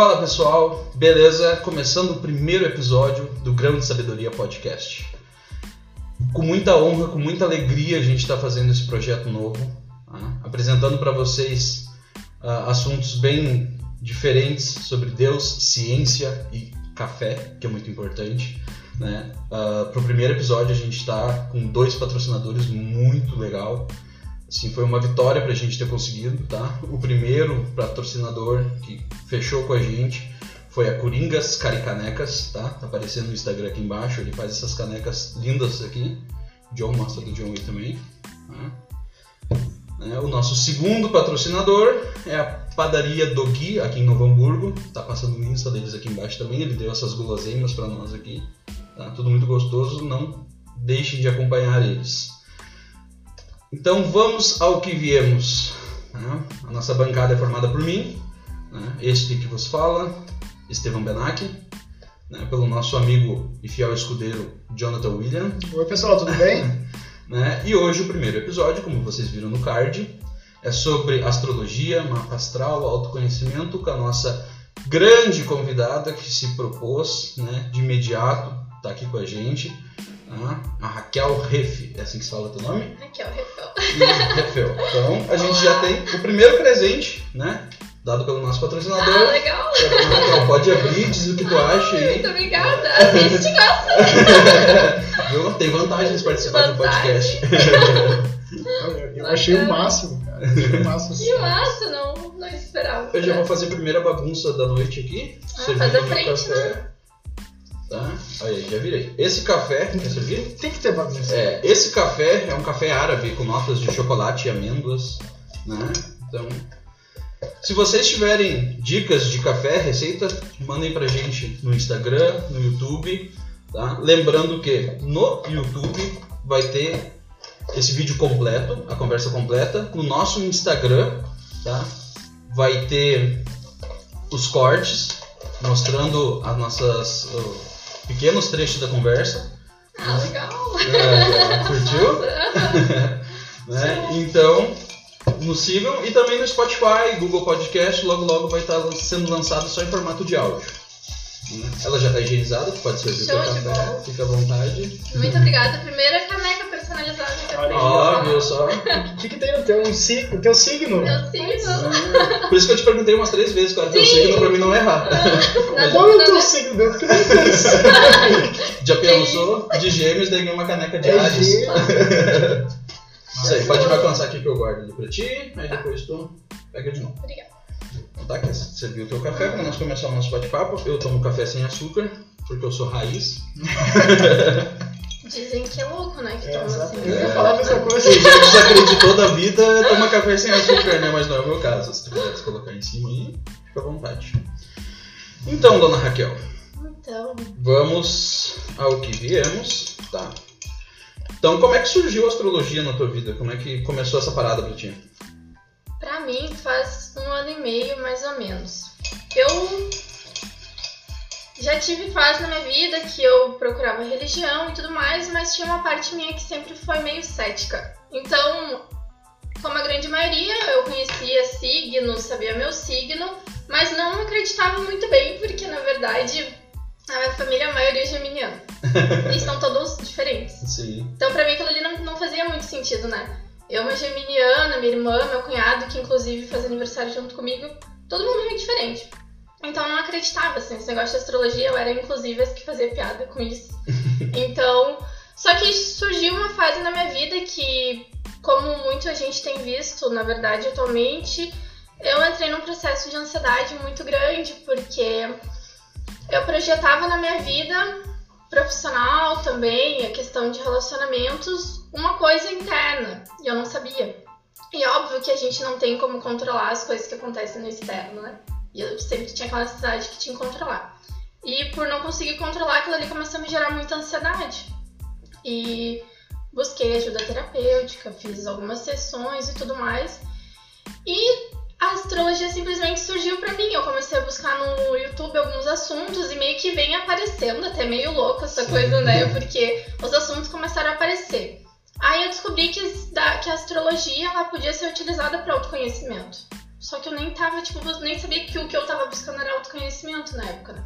Fala pessoal, beleza? Começando o primeiro episódio do Grão de Sabedoria Podcast. Com muita honra, com muita alegria, a gente está fazendo esse projeto novo, tá? apresentando para vocês uh, assuntos bem diferentes sobre Deus, ciência e café, que é muito importante. Né? Uh, Para o primeiro episódio, a gente está com dois patrocinadores muito legal. Assim, foi uma vitória para a gente ter conseguido, tá? O primeiro patrocinador que fechou com a gente foi a Coringas Caricanecas, tá? Tá aparecendo no Instagram aqui embaixo, ele faz essas canecas lindas aqui. John mostra do John aí também. Tá? É, o nosso segundo patrocinador é a Padaria Dogui, aqui em Novo Hamburgo. Tá passando o Insta deles aqui embaixo também, ele deu essas guloseimas para nós aqui. Tá? Tudo muito gostoso, não deixem de acompanhar eles. Então vamos ao que viemos. Né? A nossa bancada é formada por mim, né? este que vos fala, Estevão Benac, né? pelo nosso amigo e fiel escudeiro Jonathan William. Oi pessoal, tudo bem? E hoje o primeiro episódio, como vocês viram no card, é sobre astrologia, mapa astral, autoconhecimento com a nossa grande convidada que se propôs de imediato estar tá aqui com a gente ah, a Raquel Reff, é assim que se fala o teu nome? Raquel Refel. Refel. Então a gente já tem o primeiro presente, né? Dado pelo nosso patrocinador. Ah, legal! Então, pode abrir, diz o que tu acha aí. Muito obrigada! A gente gosta! Viu? Tem vantagens de participar do podcast. Eu, eu achei o máximo, cara. Achei o máximo. Que massa, não, não esperava. Eu já vou fazer a primeira bagunça da noite aqui. Ah, faz a frente, café. né? Tá? Aí, já virei. Esse café, quer servir? Tem que ter bagunça. É, esse café é um café árabe com notas de chocolate e amêndoas, né? Então, se vocês tiverem dicas de café, receita, mandem pra gente no Instagram, no YouTube, tá? Lembrando que no YouTube vai ter esse vídeo completo, a conversa completa. No nosso Instagram, tá? Vai ter os cortes mostrando as nossas pequenos trechos da conversa. Ah, legal! É, curtiu? né? Então, nos sigam e também no Spotify, Google Podcast, logo logo vai estar sendo lançado só em formato de áudio. Né? Ela já está higienizada, pode servir para café, bola. fica à vontade. Muito obrigada. Primeira caneca personalizada que eu Olha tenho. Ó, viu só? O que, que tem no teu, um si- teu signo? Meu signo. Por isso que eu te perguntei umas três vezes qual era o teu Sim. signo pra mim não errar. Qual é o teu signo dentro? Que. Já pensou? De gêmeos, daí ganhei uma caneca de É Ares. gêmeo. Isso aí, pode me alcançar aqui que eu guardo ali pra ti, aí depois tu pega de novo. Obrigada. Então tá, quer servir o teu café para nós começar o nosso bate-papo. Eu tomo café sem açúcar, porque eu sou raiz. Dizem que é louco, né? Que É, toma exato. assim. Eu ia falar a mesma coisa. Gente que desacreditou da vida, toma café sem açúcar, né? Mas não é o meu caso. Se tu quiser se colocar em cima aí, fica à vontade. Então, dona Raquel, Então, vamos ao que viemos, tá? Então, como é que surgiu a astrologia na tua vida? Como é que começou essa parada pra ti? pra mim faz um ano e meio, mais ou menos. Eu já tive fase na minha vida que eu procurava religião e tudo mais, mas tinha uma parte minha que sempre foi meio cética. Então, como a grande maioria, eu conhecia signos, sabia meu signo, mas não acreditava muito bem, porque na verdade a minha família, a maioria é geminiana. e são todos diferentes. Sim. Então, pra mim, aquilo ali não, não fazia muito sentido, né? Eu, uma geminiana, minha irmã, meu cunhado, que inclusive faz aniversário junto comigo, todo mundo muito diferente. Então, eu não acreditava, assim, esse negócio de astrologia, eu era inclusive as que fazia piada com isso. Então, só que surgiu uma fase na minha vida que, como muita gente tem visto, na verdade, atualmente, eu entrei num processo de ansiedade muito grande, porque eu projetava na minha vida profissional também, a questão de relacionamentos, uma coisa interna, e eu não sabia. E óbvio que a gente não tem como controlar as coisas que acontecem no externo, né? E eu sempre tinha aquela necessidade que tinha que controlar. E por não conseguir controlar, aquilo ali começou a me gerar muita ansiedade. E busquei ajuda terapêutica, fiz algumas sessões e tudo mais. E a astrologia simplesmente surgiu pra mim. Eu comecei a buscar no YouTube alguns assuntos e meio que vem aparecendo, até meio louco essa coisa, né? Porque os assuntos começaram a aparecer. Aí eu descobri que, que a astrologia ela podia ser utilizada para autoconhecimento. Só que eu nem tava, tipo, nem sabia que o que eu tava buscando era autoconhecimento na época, né?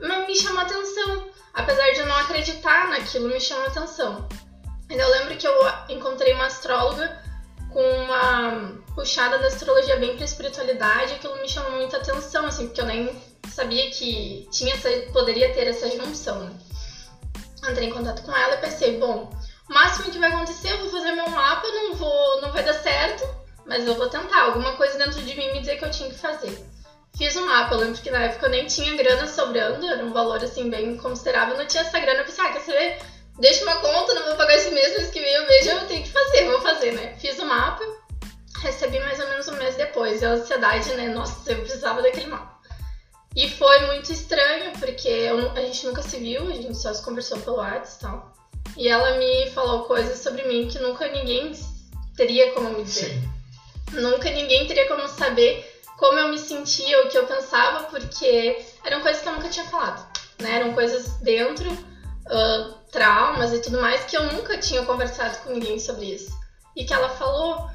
Mas me chamou atenção. Apesar de eu não acreditar naquilo, me chamou atenção. Eu lembro que eu encontrei uma astróloga com uma puxada da astrologia bem pra espiritualidade, aquilo me chamou muita atenção, assim, porque eu nem sabia que tinha essa, poderia ter essa junção, né? Entrei em contato com ela e pensei, bom, o máximo que vai acontecer, eu vou fazer meu mapa, não vou, não vai dar certo, mas eu vou tentar. Alguma coisa dentro de mim me dizer que eu tinha que fazer. Fiz um mapa, eu lembro que na época eu nem tinha grana sobrando, era um valor assim bem considerável, não tinha essa grana, eu pensei, ah, quer saber? Deixa uma conta, não vou pagar esse mês, mas que vem eu vejo, eu tenho que fazer, vou fazer, né? Fiz o mapa, recebi mais ou menos um mês depois, e a ansiedade, né? Nossa, eu precisava daquele mapa. E foi muito estranho, porque eu, a gente nunca se viu, a gente só se conversou pelo WhatsApp e tal. E ela me falou coisas sobre mim que nunca ninguém teria como me dizer. Sim. Nunca ninguém teria como saber como eu me sentia, o que eu pensava, porque eram coisas que eu nunca tinha falado. Né? Eram coisas dentro, uh, traumas e tudo mais, que eu nunca tinha conversado com ninguém sobre isso. E que ela falou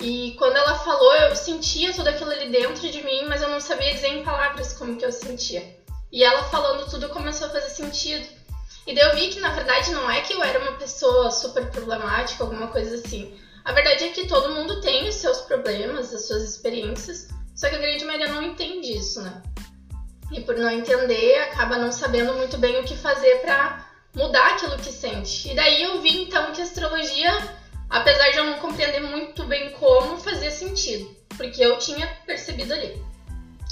e quando ela falou, eu sentia tudo aquilo ali dentro de mim, mas eu não sabia dizer em palavras como que eu sentia. E ela falando tudo começou a fazer sentido. E daí eu vi que na verdade não é que eu era uma pessoa super problemática, alguma coisa assim. A verdade é que todo mundo tem os seus problemas, as suas experiências, só que a grande maioria não entende isso, né? E por não entender, acaba não sabendo muito bem o que fazer para mudar aquilo que sente. E daí eu vi então que a astrologia Apesar de eu não compreender muito bem como, fazia sentido, porque eu tinha percebido ali.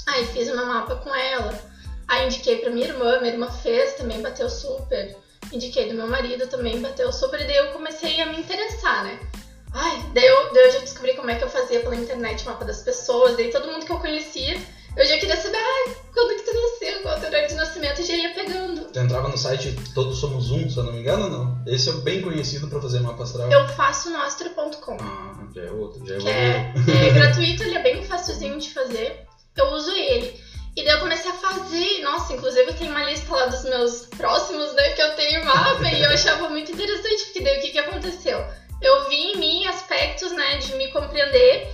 Aí fiz meu mapa com ela, aí indiquei pra minha irmã, minha irmã fez, também bateu super. Indiquei do meu marido, também bateu super, e daí eu comecei a me interessar, né? Ai, daí eu, daí eu já descobri como é que eu fazia pela internet o mapa das pessoas, daí todo mundo que eu conhecia eu já queria saber, ai, quando que tu nasceu, qual é o teu horário de nascimento, e já ia pegando. Tu entrava no site Todos Somos Um, se eu não me engano, não? Esse é bem conhecido pra fazer mapa astral. Eu faço no astro.com. Ah, já é outro, já é outro. É, é gratuito, ele é bem facilzinho de fazer. Eu uso ele. E daí eu comecei a fazer, nossa, inclusive eu tenho uma lista lá dos meus próximos, né, que eu tenho mapa, e eu achava muito interessante, porque daí o que que aconteceu? Eu vi em mim aspectos, né, de me compreender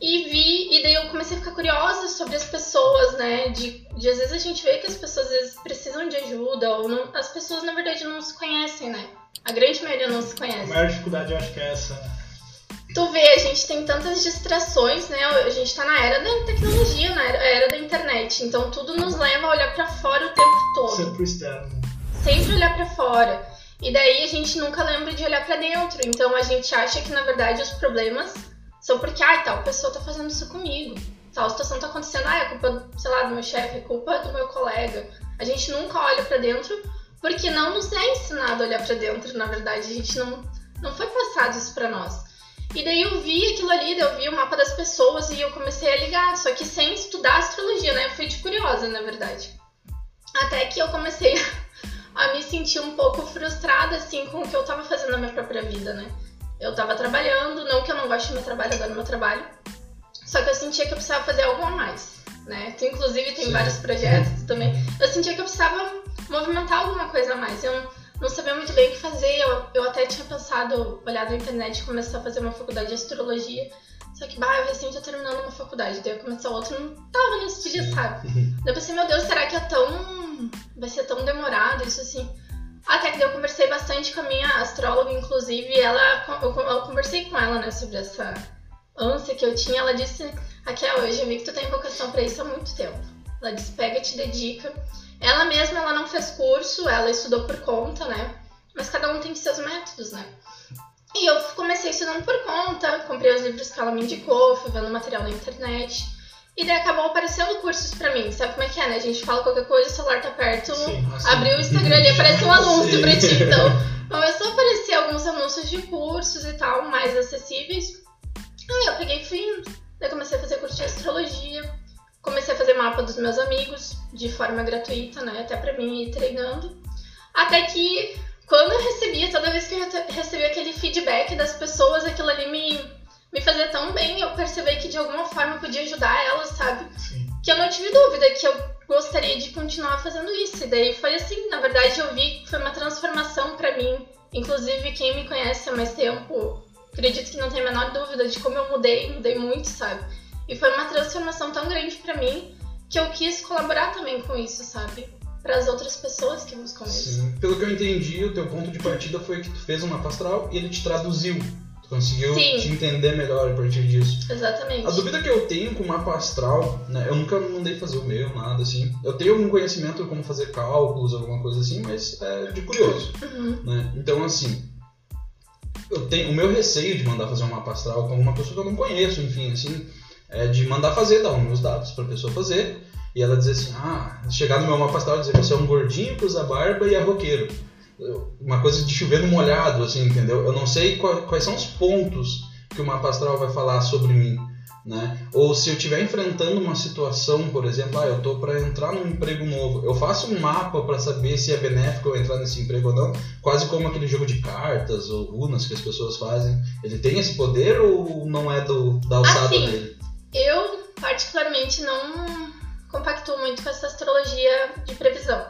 e vi, e daí eu comecei a ficar curiosa sobre as pessoas, né? De, de às vezes a gente vê que as pessoas às vezes precisam de ajuda, ou não, as pessoas na verdade não se conhecem, né? A grande maioria não se conhece. A maior dificuldade eu acho que é essa. Tu vê, a gente tem tantas distrações, né? A gente tá na era da tecnologia, na era, era da internet. Então tudo nos leva a olhar para fora o tempo todo. Sempre pro externo. Sempre olhar para fora. E daí a gente nunca lembra de olhar para dentro. Então a gente acha que na verdade os problemas são porque, ai, tal pessoa tá fazendo isso comigo. Tal situação tá acontecendo, ai, é culpa, sei lá, do meu chefe, é culpa do meu colega. A gente nunca olha para dentro porque não nos é ensinado a olhar para dentro, na verdade. A gente não, não foi passado isso para nós. E daí eu vi aquilo ali, eu vi o mapa das pessoas e eu comecei a ligar, só que sem estudar astrologia, né? Eu fui de curiosa, na verdade. Até que eu comecei a me sentir um pouco frustrada, assim, com o que eu tava fazendo na minha própria vida, né? eu tava trabalhando, não que eu não goste do meu trabalho, adoro meu trabalho, só que eu sentia que eu precisava fazer algo a mais, né? Tu, inclusive, tem Sim. vários projetos também. Eu sentia que eu precisava movimentar alguma coisa a mais. Eu não, sabia muito bem o que fazer. Eu, eu até tinha pensado, olhado na internet começar a fazer uma faculdade de astrologia. Só que, bah, eu recém tô terminando uma faculdade. Daí eu comecei outra, não tava nesse dia, sabe? Daí eu pensei, meu Deus, será que é tão. Vai ser tão demorado isso assim? Até que eu conversei bastante com a minha astróloga, inclusive, ela, eu, eu conversei com ela, né, sobre essa ânsia que eu tinha. Ela disse, Raquel, eu já vi que tu tem vocação para isso há muito tempo. Ela disse, pega, te dedica. Ela mesma, ela não fez curso, ela estudou por conta, né? Mas cada um tem seus métodos, né? E eu comecei estudando por conta, comprei os livros que ela me indicou, fui vendo material na internet. E daí acabou aparecendo cursos pra mim. Sabe como é que é, né? A gente fala qualquer coisa, o celular tá perto, Sim, assim. abriu o Instagram ali, aparece um anúncio pra ti. Então, começou a aparecer alguns anúncios de cursos e tal, mais acessíveis. Aí eu peguei e fui indo. Daí comecei a fazer curso de astrologia. Comecei a fazer mapa dos meus amigos, de forma gratuita, né? Até pra mim ir treinando. Até que, quando eu recebia, toda vez que eu recebia aquele feedback das pessoas, aquilo ali me me fazia tão bem eu percebi que de alguma forma eu podia ajudar elas, sabe? Sim. Que eu não tive dúvida que eu gostaria de continuar fazendo isso. E daí foi assim, na verdade eu vi que foi uma transformação para mim. Inclusive quem me conhece há mais tempo, acredito que não tem a menor dúvida de como eu mudei, mudei muito, sabe? E foi uma transformação tão grande pra mim que eu quis colaborar também com isso, sabe? Para as outras pessoas que buscam isso. Sim. Pelo que eu entendi, o teu ponto de partida foi que tu fez um mapa astral e ele te traduziu. Tu conseguiu Sim. te entender melhor a partir disso. Exatamente. A dúvida que eu tenho com o mapa astral, né, eu nunca mandei fazer o meu, nada assim. Eu tenho algum conhecimento de como fazer cálculos, alguma coisa assim, mas é de curioso. Uhum. né? Então, assim, eu tenho o meu receio de mandar fazer um mapa astral com uma pessoa que eu não conheço, enfim, assim, é de mandar fazer, dar os meus dados pra pessoa fazer, e ela dizer assim, ah, chegar no meu mapa astral e dizer você é um gordinho que usa barba e é roqueiro. Uma coisa de chover no molhado, assim, entendeu? Eu não sei qua- quais são os pontos que o mapa astral vai falar sobre mim, né? Ou se eu estiver enfrentando uma situação, por exemplo, ah, eu tô para entrar num emprego novo, eu faço um mapa para saber se é benéfico eu entrar nesse emprego ou não, quase como aquele jogo de cartas ou runas que as pessoas fazem. Ele tem esse poder ou não é do, da alçada Assim, dele? Eu, particularmente, não compactuo muito com essa astrologia de previsão.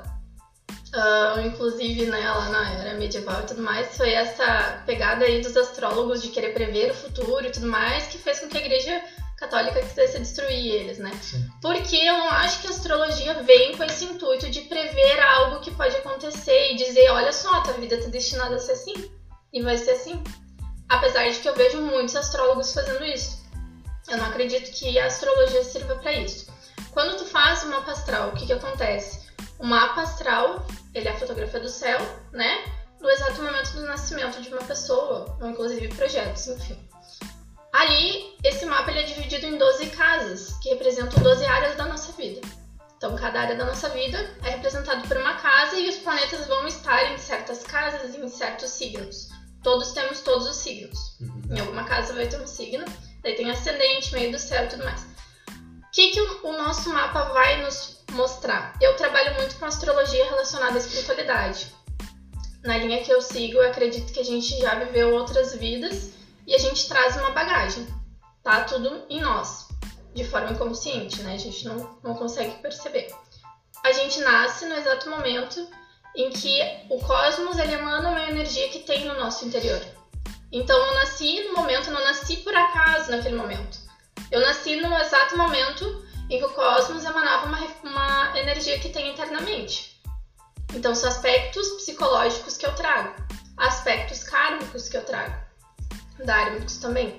Ah, inclusive, né, lá na era medieval e tudo mais, foi essa pegada aí dos astrólogos de querer prever o futuro e tudo mais que fez com que a igreja católica quisesse destruir eles, né? Sim. Porque eu não acho que a astrologia vem com esse intuito de prever algo que pode acontecer e dizer, olha só, tua vida tá destinada a ser assim e vai ser assim. Apesar de que eu vejo muitos astrólogos fazendo isso. Eu não acredito que a astrologia sirva para isso. Quando tu faz um mapa astral, o que que acontece? O mapa astral, ele é a fotografia do céu, né? No exato momento do nascimento de uma pessoa, ou inclusive projetos, enfim. Ali, esse mapa ele é dividido em 12 casas, que representam 12 áreas da nossa vida. Então, cada área da nossa vida é representado por uma casa e os planetas vão estar em certas casas e em certos signos. Todos temos todos os signos. Uhum. Em alguma casa vai ter um signo, daí tem ascendente, meio do céu e tudo mais. Que, que o, nosso mapa vai nos mostrar? Eu trabalho muito com astrologia relacionada à espiritualidade. Na linha que eu sigo, eu acredito que a gente já viveu outras vidas e a gente traz uma bagagem. Tá tudo em nós, de forma inconsciente, né? A gente não, não consegue perceber. A gente nasce no exato momento em que o cosmos ele emana uma energia que tem no nosso interior. Então eu nasci no momento, não nasci por acaso naquele momento. Eu nasci no exato momento em que o cosmos emanava uma, uma energia que tem internamente. Então são aspectos psicológicos que eu trago, aspectos kármicos que eu trago, dármicos também.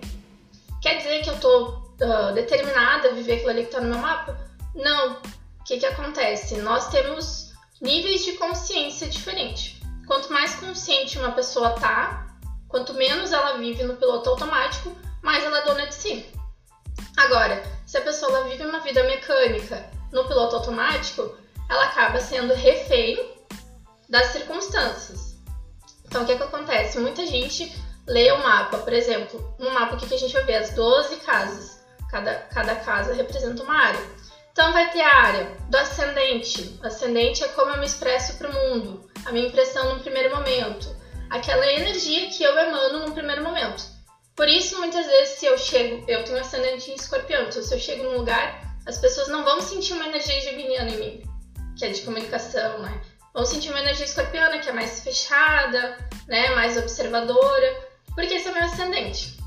Quer dizer que eu tô ah, determinada a viver aquilo ali que tá no meu mapa? Não. O que que acontece? Nós temos níveis de consciência diferentes. Quanto mais consciente uma pessoa tá, quanto menos ela vive no piloto automático, mais ela é dona de si. Agora, se a pessoa vive uma vida mecânica no piloto automático, ela acaba sendo refém das circunstâncias. Então, o que, que acontece? Muita gente lê o mapa, por exemplo, no mapa que a gente vai ver as 12 casas. Cada, cada casa representa uma área. Então, vai ter a área do ascendente. O ascendente é como eu me expresso para o mundo, a minha impressão no primeiro momento, aquela energia que eu emano no primeiro momento. Por isso, muitas vezes, se eu chego, eu tenho ascendente em escorpião, então se eu chego num lugar, as pessoas não vão sentir uma energia geminiana em mim, que é de comunicação, né? Vão sentir uma energia escorpiana, que é mais fechada, né? Mais observadora, porque esse é meu ascendente.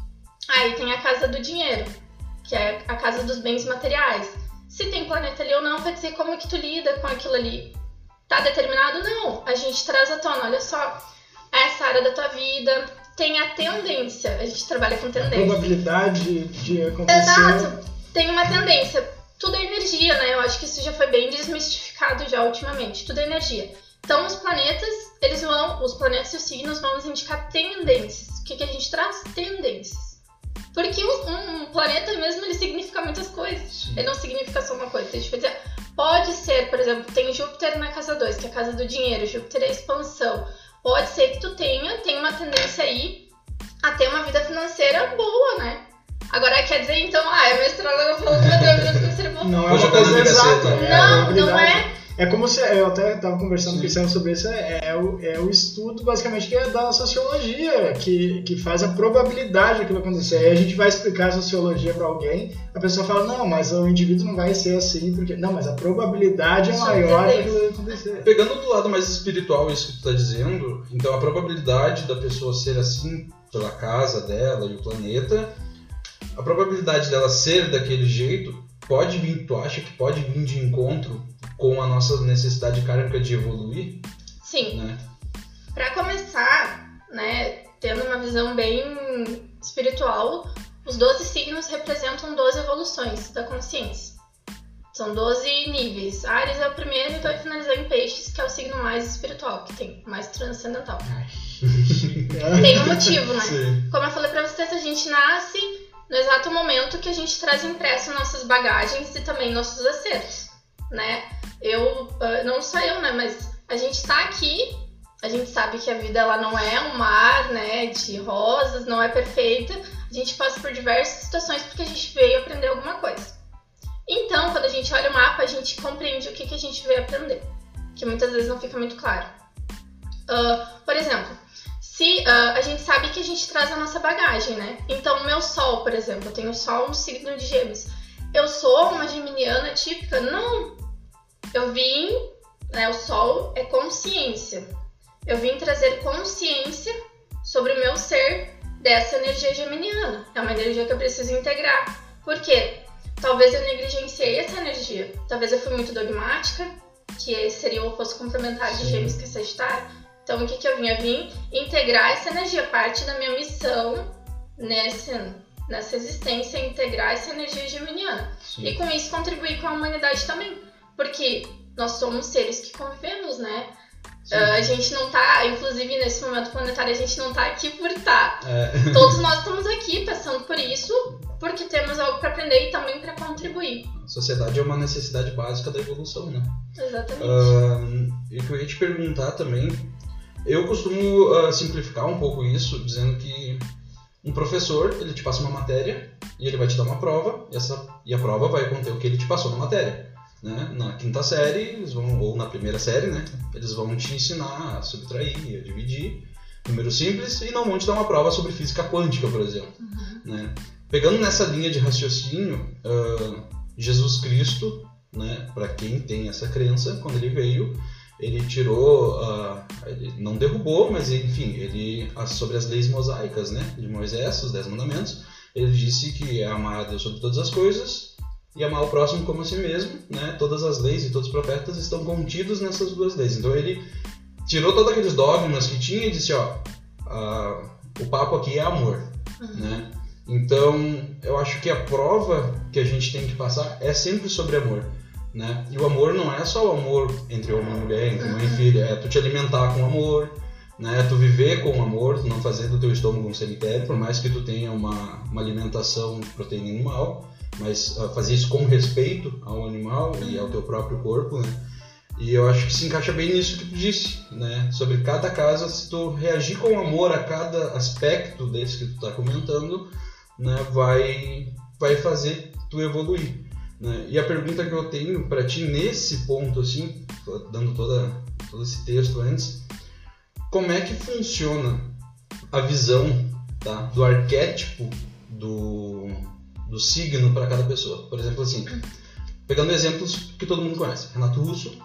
Aí tem a casa do dinheiro, que é a casa dos bens materiais. Se tem planeta ali ou não, vai dizer como é que tu lida com aquilo ali. Tá determinado? Não. A gente traz à tona, olha só, essa área da tua vida tem a tendência. A gente trabalha com A tendência. probabilidade de acontecer. Exato. Tem uma tendência. Tudo é energia, né? Eu acho que isso já foi bem desmistificado já ultimamente. Tudo é energia. Então os planetas, eles vão, os planetas e os signos vão nos indicar tendências. O que, que a gente traz? Tendências. Porque um, um planeta mesmo, ele significa muitas coisas. Ele não significa só uma coisa. Deixa eu dizer, pode ser, por exemplo, tem Júpiter na casa 2, que é a casa do dinheiro. Júpiter é a expansão. Pode ser que tu tenha, tenha uma tendência aí a ter uma vida financeira boa, né? Agora quer dizer então, ah, é meu astróloga falou que vai ter uma vida financeira boa. Não é uma eu coisa exata. é a Não, não é. É como se. Eu até estava conversando Sim. com o sobre isso. É, é o, é o estudo, basicamente, que é da sociologia, que, que faz a probabilidade daquilo acontecer. Aí a gente vai explicar a sociologia para alguém, a pessoa fala: não, mas o indivíduo não vai ser assim, porque. Não, mas a probabilidade é maior daquilo acontecer. Pegando do lado mais espiritual isso que tu tá dizendo, então a probabilidade da pessoa ser assim pela casa dela e o planeta, a probabilidade dela ser daquele jeito pode vir, tu acha que pode vir de encontro com a nossa necessidade kármica de evoluir? Sim. Né? Para começar, né, tendo uma visão bem espiritual, os 12 signos representam 12 evoluções da consciência. São 12 níveis. Ares é o primeiro e vai finalizar em Peixes, que é o signo mais espiritual, que tem mais transcendental. tem um motivo, né? Sim. Como eu falei pra vocês, a gente nasce no exato momento que a gente traz impresso nossas bagagens e também nossos acertos, né? Eu, ah, não só eu, né, mas a gente tá aqui, a gente sabe que a vida ela não é um mar, né, de rosas, não é perfeita. A gente passa por diversas situações porque a gente veio aprender alguma coisa. Então, quando a gente olha o mapa, a gente compreende o que, que a gente veio aprender, que muitas vezes não fica muito claro. Ah, por exemplo, se ah, a gente sabe que a gente traz a nossa bagagem, né? Então, o meu sol, por exemplo, eu tenho sol no signo de Gêmeos. Eu sou uma geminiana típica? Não. Eu vim, né? O sol é consciência. Eu vim trazer consciência sobre o meu ser dessa energia geminiana. É uma energia que eu preciso integrar. Por quê? Talvez eu negligenciei essa energia. Talvez eu fui muito dogmática, que seria o oposto complementar de. Gêmeos que é Sagitário. Então, o que, que eu vim? Eu vim integrar essa energia, parte da minha missão nesse, nessa existência, é integrar essa energia geminiana. E Sim. com isso contribuir com a humanidade também. Porque nós somos seres que convivemos, né? Ah, a gente não tá, inclusive nesse momento planetário, a gente não tá aqui por estar. É, Todos nós estamos aqui passando por isso, porque temos algo para aprender e também para contribuir. sociedade é uma necessidade básica da evolução, né? Exatamente. Ahn, e o que eu ia te perguntar também, eu costumo ah, simplificar um pouco isso, dizendo que um professor, ele te passa uma matéria e ele vai te dar uma prova, e, essa, e a prova vai conter o que ele te passou na matéria. Né? Na quinta série, eles vão, ou na primeira série, né? eles vão te ensinar a subtrair, a dividir, número simples, e não vão te dar uma prova sobre física quântica, por exemplo. né? Pegando nessa linha de raciocínio, ah, Jesus Cristo, né, para quem tem essa crença, quando ele veio, ele tirou, ah, ele não derrubou, mas enfim, ele sobre as leis mosaicas, né, de Moisés, os dez mandamentos, ele disse que é amar a Deus sobre todas as coisas e amar o próximo como a si mesmo, né? Todas as leis e todos os profetas estão contidos nessas duas leis. Então ele tirou todos aqueles dogmas que tinha e disse, ó, ah, o papo aqui é amor, né? Então, eu acho que a prova que a gente tem que passar é sempre sobre amor, né? E o amor não é só o amor entre homem e mulher, entre mãe e filha, é tu te alimentar com amor, né? É tu viver com amor, tu não fazer do teu estômago um cemitério, por mais que tu tenha uma, uma alimentação de proteína animal, mas ah, fazer isso com respeito ao animal e ao teu próprio corpo, né? E eu acho que se encaixa bem nisso que tu disse, né? Sobre cada casa, se tu reagir com amor a cada aspecto desse que tu tá comentando, né? Vai, vai fazer tu evoluir, né? E a pergunta que eu tenho para ti nesse ponto, assim, dando toda, todo esse texto antes, como é que funciona a visão tá, do arquétipo do, do signo para cada pessoa? Por exemplo, assim, pegando exemplos que todo mundo conhece, Renato Russo,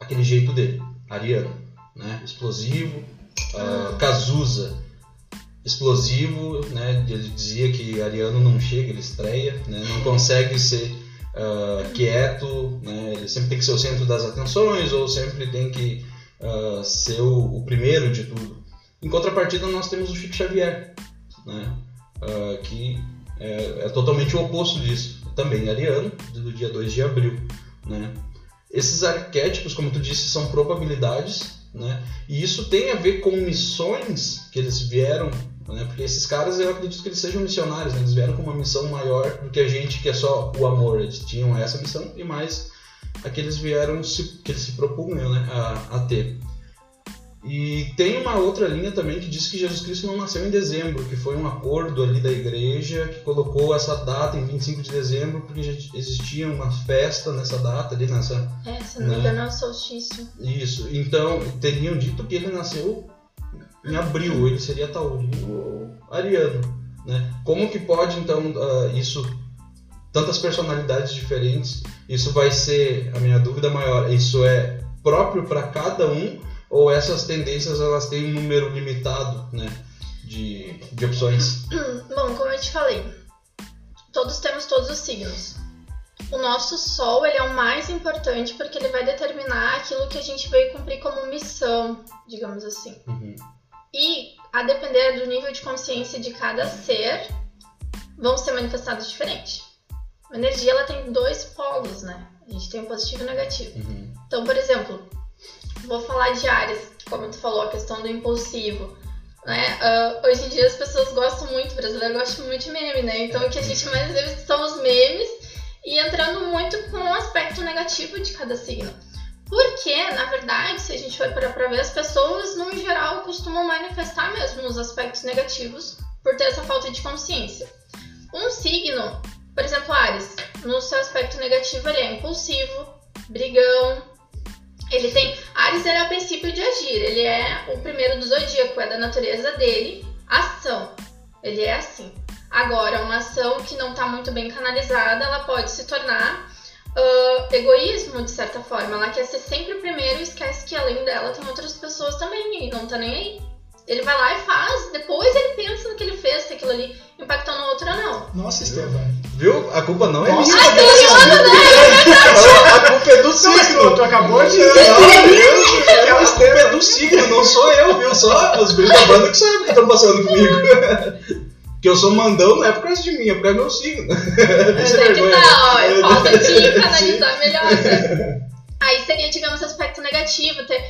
aquele jeito dele, ariano, né? Explosivo, ah, Cazuza, explosivo, né? Ele dizia que ariano não chega, ele estreia, né? Não consegue ser ah, quieto, né? Ele sempre tem que ser o centro das atenções ou sempre tem que ah, ser o, o primeiro de tudo. Em contrapartida, nós temos o Chico Xavier, né? Ah, que é, é totalmente o oposto disso. Também ariano, do dia 2 de abril, né? Esses arquétipos, como tu disse, são probabilidades, né? E isso tem a ver com missões que eles vieram, né? Porque esses caras, eu acredito que eles sejam missionários, né? Eles vieram com uma missão maior do que a gente que é só o amor. Eles tinham essa missão e mais a que eles vieram, se, que eles se propunham né? a, a ter. E tem uma outra linha também que diz que Jesus Cristo não nasceu em dezembro, que foi um acordo ali da igreja que colocou essa data em 25 de dezembro, porque já existia uma festa nessa data ali, nessa. É, se não me Né? engano, é o solstício. Isso. Então, teriam dito que ele nasceu em abril, ele seria taurino ou ariano. Né? Como que pode, então, ah, isso. Tantas personalidades diferentes, isso vai ser a minha dúvida maior. Isso é próprio para cada um ou essas tendências elas têm um número limitado, né, de, de opções? Bom, como eu te falei, todos temos todos os signos. O nosso Sol ele é o mais importante porque ele vai determinar aquilo que a gente veio cumprir como missão, digamos assim. Uhum. E, a depender do nível de consciência de cada ser, vão ser manifestados diferentes. A energia ela tem dois polos, né? A gente tem o positivo e o negativo. Uhum. Então, por exemplo, vou falar de Ares, como tu falou, a questão do impulsivo. Né? Ah, hoje em dia as pessoas gostam muito, o brasileiro gosta muito de meme, né? Então o que a gente mais vê são os memes e entrando muito com o aspecto negativo de cada signo. Porque, na verdade, se a gente for parar pra ver, as pessoas, no geral, costumam manifestar mesmo os aspectos negativos por ter essa falta de consciência. Um signo, por exemplo, Ares, no seu aspecto negativo, ele é impulsivo, brigão. Ele tem. Ares ele é o princípio de agir, ele é o primeiro do zodíaco, é da natureza dele, ação. Ele é assim. Agora, uma ação que não está muito bem canalizada, ela pode se tornar uh, egoísmo, de certa forma. Ela quer ser sempre o primeiro e esquece que além dela tem outras pessoas também e não tá nem aí. Ele vai lá e faz, depois ele pensa no que ele fez, se aquilo ali impactou no outro ou não. Nossa, Estevam. Viu? A culpa não é Nossa, minha. Deus. A culpa é do signo. tu acabou de Não, é A culpa é Estevam. do signo, não sou eu, viu? Só os gringos da banda que sabem o que estão passando comigo. Que eu sou mandão não é por causa de mim, é por causa do meu signo. Mas Sem é que vergonha. tá, ó, é falta de canalizar melhor, né? Aí seria, digamos, aspecto negativo. Ter...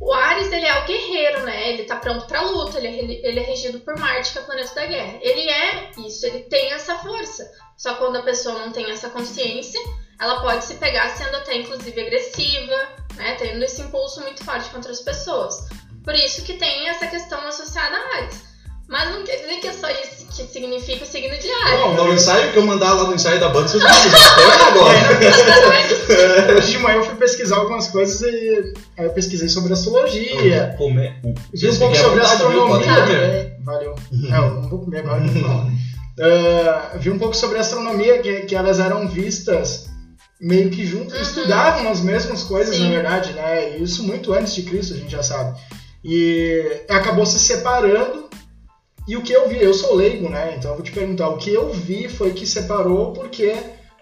O Ares, ele é o guerreiro, né? Ele tá pronto pra luta, ele é, ele é regido por Marte, que é o planeta da guerra. Ele é isso, ele tem essa força. Só quando a pessoa não tem essa consciência, ela pode se pegar sendo até, inclusive, agressiva, né? Tendo esse impulso muito forte contra as pessoas. Por isso que tem essa questão associada a Ares. Mas não quer dizer que é só isso que significa o signo de Ares. Não, no ensaio que eu mandar lá no ensaio da banda, vocês vão ver. Espera agora. Hoje de manhã eu fui pesquisar algumas coisas e aí eu pesquisei sobre astrologia. Comer. Vi um pouco sobre viu? Astronomia. É, valeu. É, eu não vou comer agora. não. Ah, vi um pouco sobre astronomia, que, que elas eram vistas meio que juntas, Uhum. estudavam as mesmas coisas, Sim. na verdade, né? Isso muito antes de Cristo, a gente já sabe. E acabou se separando. E o que eu vi, eu sou leigo, né? Então eu vou te perguntar, o que eu vi foi que separou porque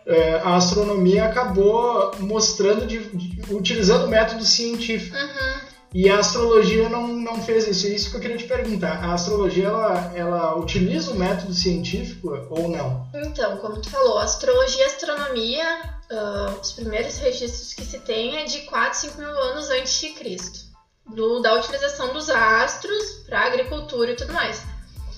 é, a astronomia acabou mostrando, de, de- utilizando o método científico. Uhum. E a astrologia não, não fez isso. É isso que eu queria te perguntar. A astrologia, ela, ela utiliza o método científico ou não? Então, como tu falou, astrologia e astronomia, ah, os primeiros registros que se tem é de 4, 5 mil anos antes de Cristo. Do, da utilização dos astros para agricultura e tudo mais.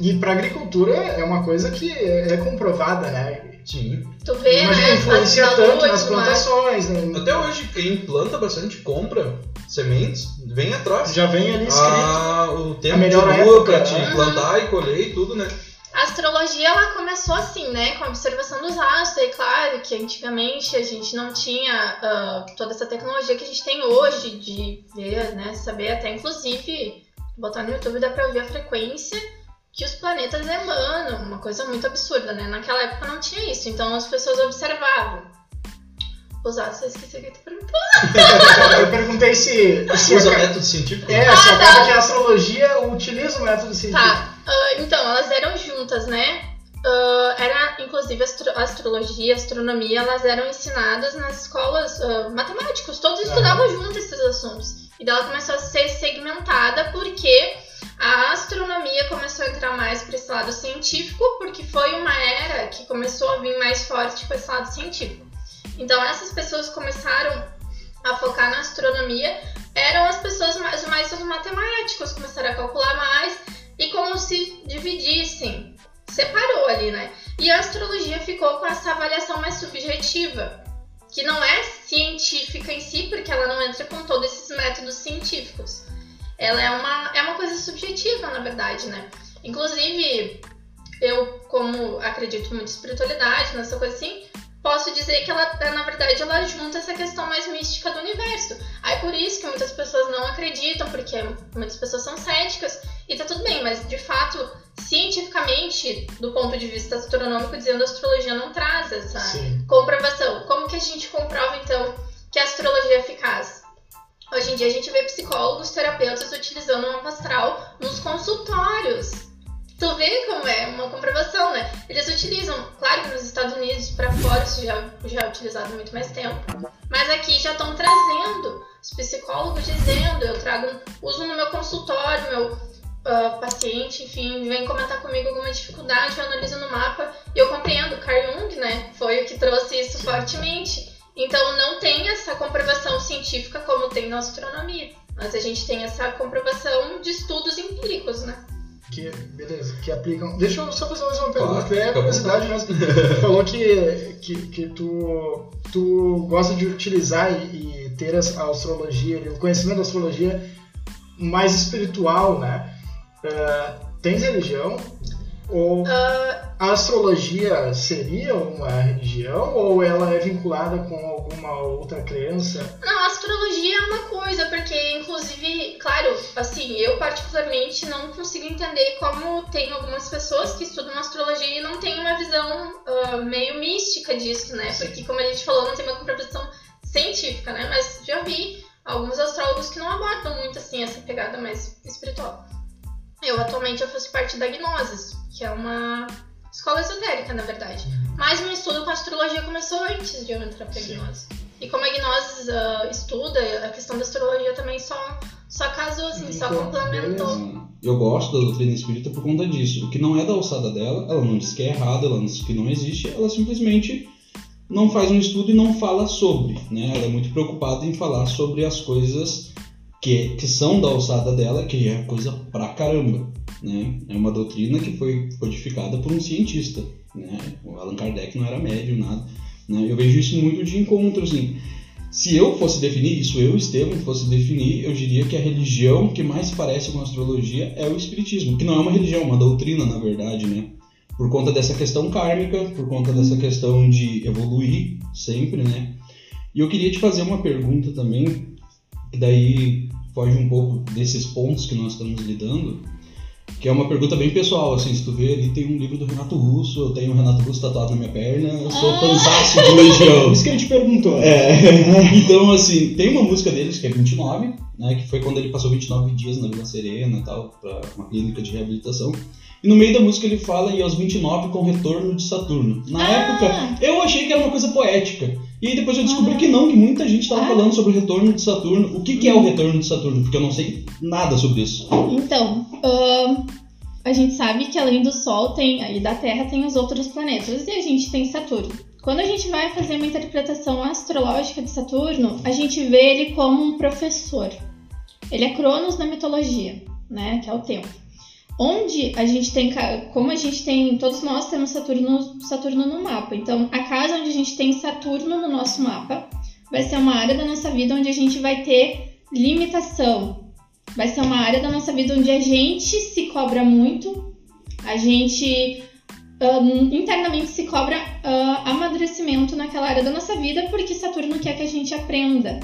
E para agricultura é uma coisa que é, é comprovada, né? Sim. Tu vê, Imagina, né? influencia tanto nas plantações, né? Até hoje, quem planta bastante, compra sementes, vem atrás. Já vem ali escrito. Ah, o tempo A melhor de lua época, pra te né? plantar e colher e tudo, né? A astrologia ela começou assim, né? Com a observação dos astros. E claro que antigamente a gente não tinha ah, toda essa tecnologia que a gente tem hoje de ver, né? Saber até inclusive botar no YouTube dá pra ver a frequência que os planetas emanam, uma coisa muito absurda, né? Naquela época não tinha isso, então as pessoas observavam. Os astros, eu esqueci o que tu perguntou. Eu perguntei se, se, Usa aca- método científico? é, se acaba que a astrologia utiliza o método científico. Tá, ah, então, elas eram juntas, né? Ah, era, inclusive, astro- astrologia, astronomia, elas eram ensinadas nas escolas ah, matemáticos, todos estudavam juntos esses assuntos. E daí ela começou a ser segmentada porque a astronomia começou a entrar mais para esse lado científico, porque foi uma era que começou a vir mais forte com esse lado científico. Então, essas pessoas começaram a focar na astronomia, eram as pessoas mais, mais os matemáticos, começaram a calcular mais e como se dividissem. Separou ali, né? E a astrologia ficou com essa avaliação mais subjetiva, que não é científica em si, porque ela não entra com todos esses métodos científicos. Ela é uma, é uma coisa subjetiva, na verdade, né? Inclusive, eu, como acredito muito em espiritualidade, nessa coisa assim, posso dizer que ela, na verdade, ela junta essa questão mais mística do universo. Aí por isso que muitas pessoas não acreditam, porque muitas pessoas são céticas, e tá tudo bem, mas de fato, cientificamente, do ponto de vista astronômico, dizendo a astrologia não traz essa Sim. comprovação. Como que a gente comprova, então, que a astrologia é eficaz? Hoje em dia a gente vê psicólogos, terapeutas utilizando o mapa astral nos consultórios. tu vê como é uma comprovação, né? Eles utilizam, claro que nos Estados Unidos, para fora, isso já, já é utilizado há muito mais tempo, mas aqui já estão trazendo os psicólogos dizendo, eu trago, uso no meu consultório, meu uh, paciente, enfim, vem comentar comigo alguma dificuldade, eu analiso no mapa e eu compreendo. Carl Jung, né, foi o que trouxe isso fortemente. Então não tem essa comprovação científica como tem na astronomia, mas a gente tem essa comprovação de estudos empíricos, né? Que, beleza, que aplicam. Deixa eu só fazer mais uma pergunta, claro, é curiosidade mesmo. Tu falou que, que, que tu, tu gosta de utilizar e, e ter a astrologia, o conhecimento da astrologia mais espiritual, né? Uh, tens religião? Ou uh, a astrologia seria uma religião ou ela é vinculada com alguma outra crença? Não, a astrologia é uma coisa, porque inclusive, claro, assim, eu particularmente não consigo entender como tem algumas pessoas que estudam astrologia e não tem uma visão uh, meio mística disso, né? Porque como a gente falou, não tem uma comprovação científica, né? Mas já vi alguns astrólogos que não abordam muito assim essa pegada mais espiritual. Eu atualmente eu faço parte da Gnosis, que é uma escola esotérica, na verdade. Mas meu estudo com astrologia começou antes de eu entrar pra Gnosis. E como a Gnosis uh, estuda, a questão da astrologia também só, só casou, assim, só complementou. Eu gosto da doutrina espírita por conta disso. O que não é da alçada dela, ela não diz que é errado, ela não diz que não existe, ela simplesmente não faz um estudo e não fala sobre. Né? Ela é muito preocupada em falar sobre as coisas que, que são da alçada dela, que é coisa pra caramba. Né? É uma doutrina que foi codificada por um cientista. Né? O Allan Kardec não era médio, nada. Né? Eu vejo isso muito de encontro. Assim. Se eu fosse definir isso, eu, Estevam, fosse definir, eu diria que a religião que mais parece com a astrologia é o Espiritismo, que não é uma religião, é uma doutrina, na verdade, né? Por conta dessa questão kármica, por conta dessa questão de evoluir sempre, né? E eu queria te fazer uma pergunta também, que daí foge um pouco desses pontos que nós estamos lidando, que é uma pergunta bem pessoal, assim, se tu vê ali tem um livro do Renato Russo, eu tenho o Renato Russo tatuado na minha perna, eu sou ah. fantástico de Legião. Isso que ele te perguntou. É. Então, assim, tem uma música deles que é 29, né, que foi quando ele passou 29 dias na Vila Serena e tal, pra uma clínica de reabilitação. E no meio da música ele fala e aos 29 com retorno de Saturno. Na ah. época, eu achei que era uma coisa poética. E depois eu descobri que não, que muita gente estava ah. falando sobre o retorno de Saturno. O que, que é o retorno de Saturno? Porque eu não sei nada sobre isso. Então, uh, a gente sabe que além do Sol tem, e da Terra tem os outros planetas. E a gente tem Saturno. Quando a gente vai fazer uma interpretação astrológica de Saturno, a gente vê ele como um professor. Ele é Cronos na mitologia, né? Que é o tempo onde a gente tem, como a gente tem, todos nós temos Saturno, Saturno no mapa. Então, a casa onde a gente tem Saturno no nosso mapa vai ser uma área da nossa vida onde a gente vai ter limitação. Vai ser uma área da nossa vida onde a gente se cobra muito, a gente um, internamente se cobra uh, amadurecimento naquela área da nossa vida, porque Saturno quer que a gente aprenda.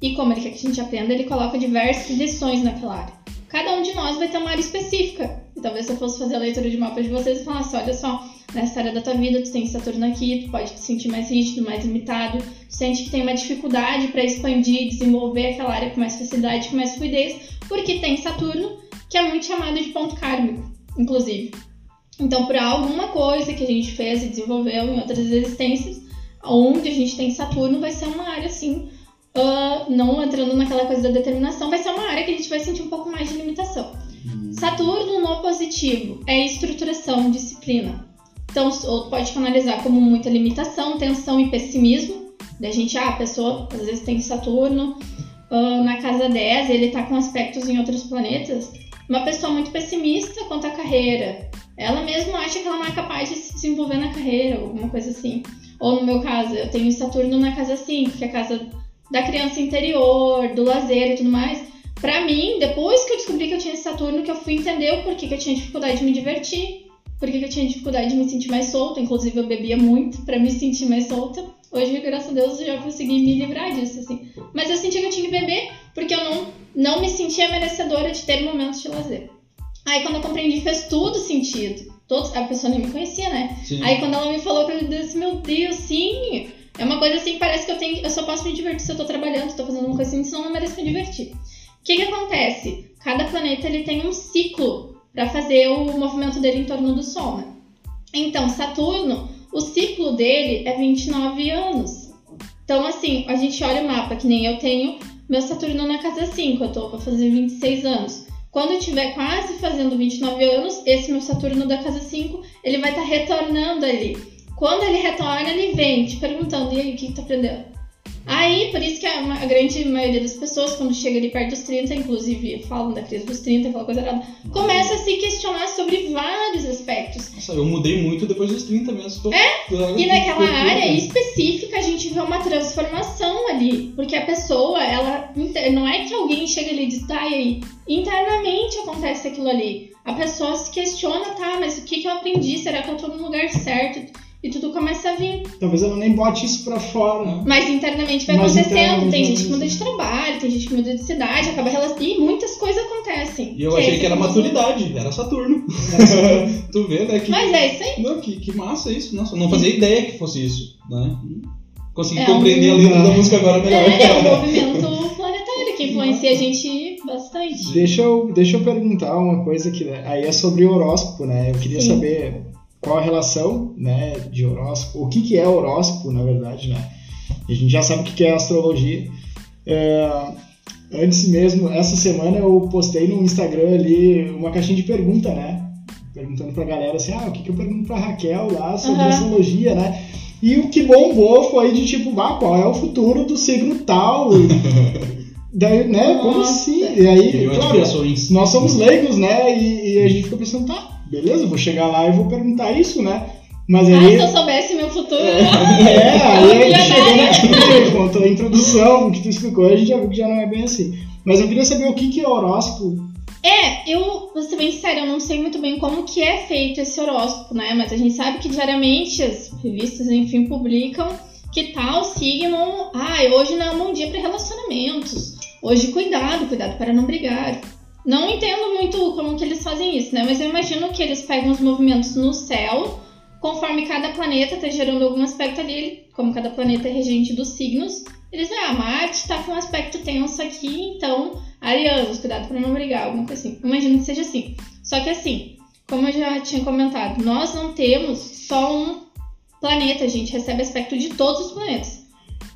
E como ele quer que a gente aprenda, ele coloca diversas lições naquela área cada um de nós vai ter uma área específica. E talvez se eu fosse fazer a leitura de mapa de vocês e falasse, olha só, nessa área da tua vida tu tem Saturno aqui, tu pode te sentir mais rígido, mais limitado, tu sente que tem uma dificuldade para expandir, desenvolver aquela área com mais facilidade, com mais fluidez, porque tem Saturno, que é muito chamado de ponto kármico, inclusive. Então, por alguma coisa que a gente fez e desenvolveu em outras existências, onde a gente tem Saturno, vai ser uma área assim uh, não entrando naquela coisa da determinação, vai ser uma área que a gente vai sentir um pouco mais de limitação. Uhum. Saturno no positivo é estruturação, disciplina. Então, pode analisar como muita limitação, tensão e pessimismo. Da gente, ah, a pessoa às vezes tem Saturno uh, na casa 10 e ele tá com aspectos em outros planetas. Uma pessoa muito pessimista quanto à carreira. Ela mesma acha que ela não é capaz de se desenvolver na carreira, alguma coisa assim. Ou no meu caso, eu tenho Saturno na casa 5, que é a casa da criança interior, do lazer e tudo mais. Pra mim, depois que eu descobri que eu tinha esse Saturno, que eu fui entender o porquê que eu tinha dificuldade de me divertir, porquê que eu tinha dificuldade de me sentir mais solta. Inclusive, eu bebia muito para me sentir mais solta. Hoje, graças a Deus, eu já consegui me livrar disso, assim. Mas eu sentia que eu tinha que beber porque eu não, não me sentia merecedora de ter momentos de lazer. Aí, quando eu compreendi, fez tudo sentido. Todos, a pessoa nem me conhecia, né? Sim. Aí, quando ela me falou, eu disse, meu Deus, sim é uma coisa assim parece que eu tenho. Eu só posso me divertir se eu tô trabalhando, tô fazendo uma coisa assim, senão eu não mereço me divertir. O que que acontece? Cada planeta ele tem um ciclo para fazer o movimento dele em torno do Sol. Né? Então, Saturno, o ciclo dele é 29 anos. Então, assim, a gente olha o mapa, que nem eu tenho meu Saturno na casa 5, eu tô pra fazer 26 anos. Quando eu tiver quase fazendo 29 anos, esse meu Saturno da casa 5, ele vai estar tá retornando ali. Quando ele retorna, ele vem te perguntando, e aí, o que, tu aprendeu? Aí, por isso que a, a, grande maioria das pessoas, quando chega ali perto dos 30, inclusive falam da crise dos 30, aquela coisa errada, começa a se questionar sobre vários aspectos. Nossa, eu mudei muito depois dos 30 mesmo. Tô, é? e naquela área específica a gente vê uma transformação ali. Porque a pessoa, ela. Não é que alguém chega ali e diz, tá, e aí? Internamente acontece aquilo ali. A pessoa se questiona, tá, mas o que, que eu aprendi? Será que eu tô no lugar certo? E tudo começa a vir. Talvez ela nem bote isso pra fora. Mas internamente vai Mas acontecendo. Internamente tem gente que muda de trabalho, tem gente que muda de cidade, acaba relacionando. E muitas coisas acontecem. E eu achei que era maturidade, era Saturno. tu vê, né? Que... Mas é isso aí. Não, que, que massa isso. Nossa, eu não fazia ideia que fosse isso, né? Consegui é compreender um... a letra da música agora melhor. É, é um movimento planetário que influencia a gente bastante. Deixa eu, deixa eu perguntar uma coisa que aí é sobre o horóscopo, né? Eu queria Sim. saber qual a relação né, de horóscopo, o que, que é horóscopo, na verdade, né? A gente já sabe o que, que é astrologia. É, antes mesmo, essa semana eu postei no Instagram ali uma caixinha de pergunta, né? Perguntando pra galera assim, ah, o que, que eu pergunto pra Raquel lá sobre uhum. astrologia, né? E o que bombou foi de tipo, ah, qual é o futuro do signo tal? Daí, né, como assim? E aí, claro, nós somos leigos, né? E, e a gente ficou pensando, tá, beleza, vou chegar lá e vou perguntar isso, né? Mas aí, ah, se eu soubesse meu futuro. É, é aí a gente chegou aqui, contou a introdução, o que tu explicou, a gente já viu que já não é bem assim. Mas eu queria saber o que, que é horóscopo. É, eu, vou ser bem sério, eu não sei muito bem como que é feito esse horóscopo, né? Mas a gente sabe que diariamente as revistas, enfim, publicam que tal signo. Ah, hoje não é um bom dia para relacionamentos. Hoje cuidado, cuidado para não brigar. Não entendo muito como que eles fazem isso, né? Mas eu imagino que eles pegam os movimentos no céu, conforme cada planeta está gerando algum aspecto ali, como cada planeta é regente dos signos, eles ah, Marte está com um aspecto tenso aqui, então, arianos, cuidado para não brigar, alguma coisa assim. Imagino que seja assim. Só que assim, como eu já tinha comentado, nós não temos só um planeta, a gente recebe aspecto de todos os planetas.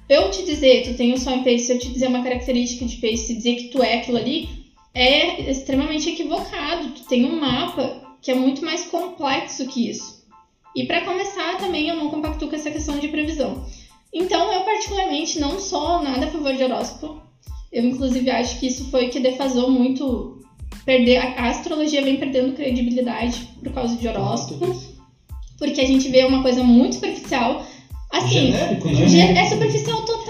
Eu te dizer, tu tem o Sol em peixe, se eu te dizer uma característica de peixe, se dizer que tu é aquilo ali, é extremamente equivocado. Tu tem um mapa que é muito mais complexo que isso. E para começar, também eu não compacto com essa questão de previsão. Então, eu particularmente não sou nada a favor de horóscopo. Eu, inclusive, acho que isso foi que defasou muito. Perder, a astrologia vem perdendo credibilidade por causa de horóscopo. Porque a gente vê uma coisa muito superficial. Assim, Genérico, né? é superficial total,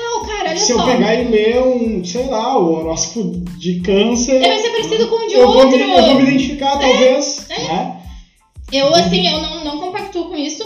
cara. Olha Se só. eu pegar e ler um, sei lá, o horóscopo de câncer. Vai ser parecido com o de eu outro. Vou me, eu vou me identificar, é, talvez. É. Né? Eu, assim, eu não, não compactuo com isso.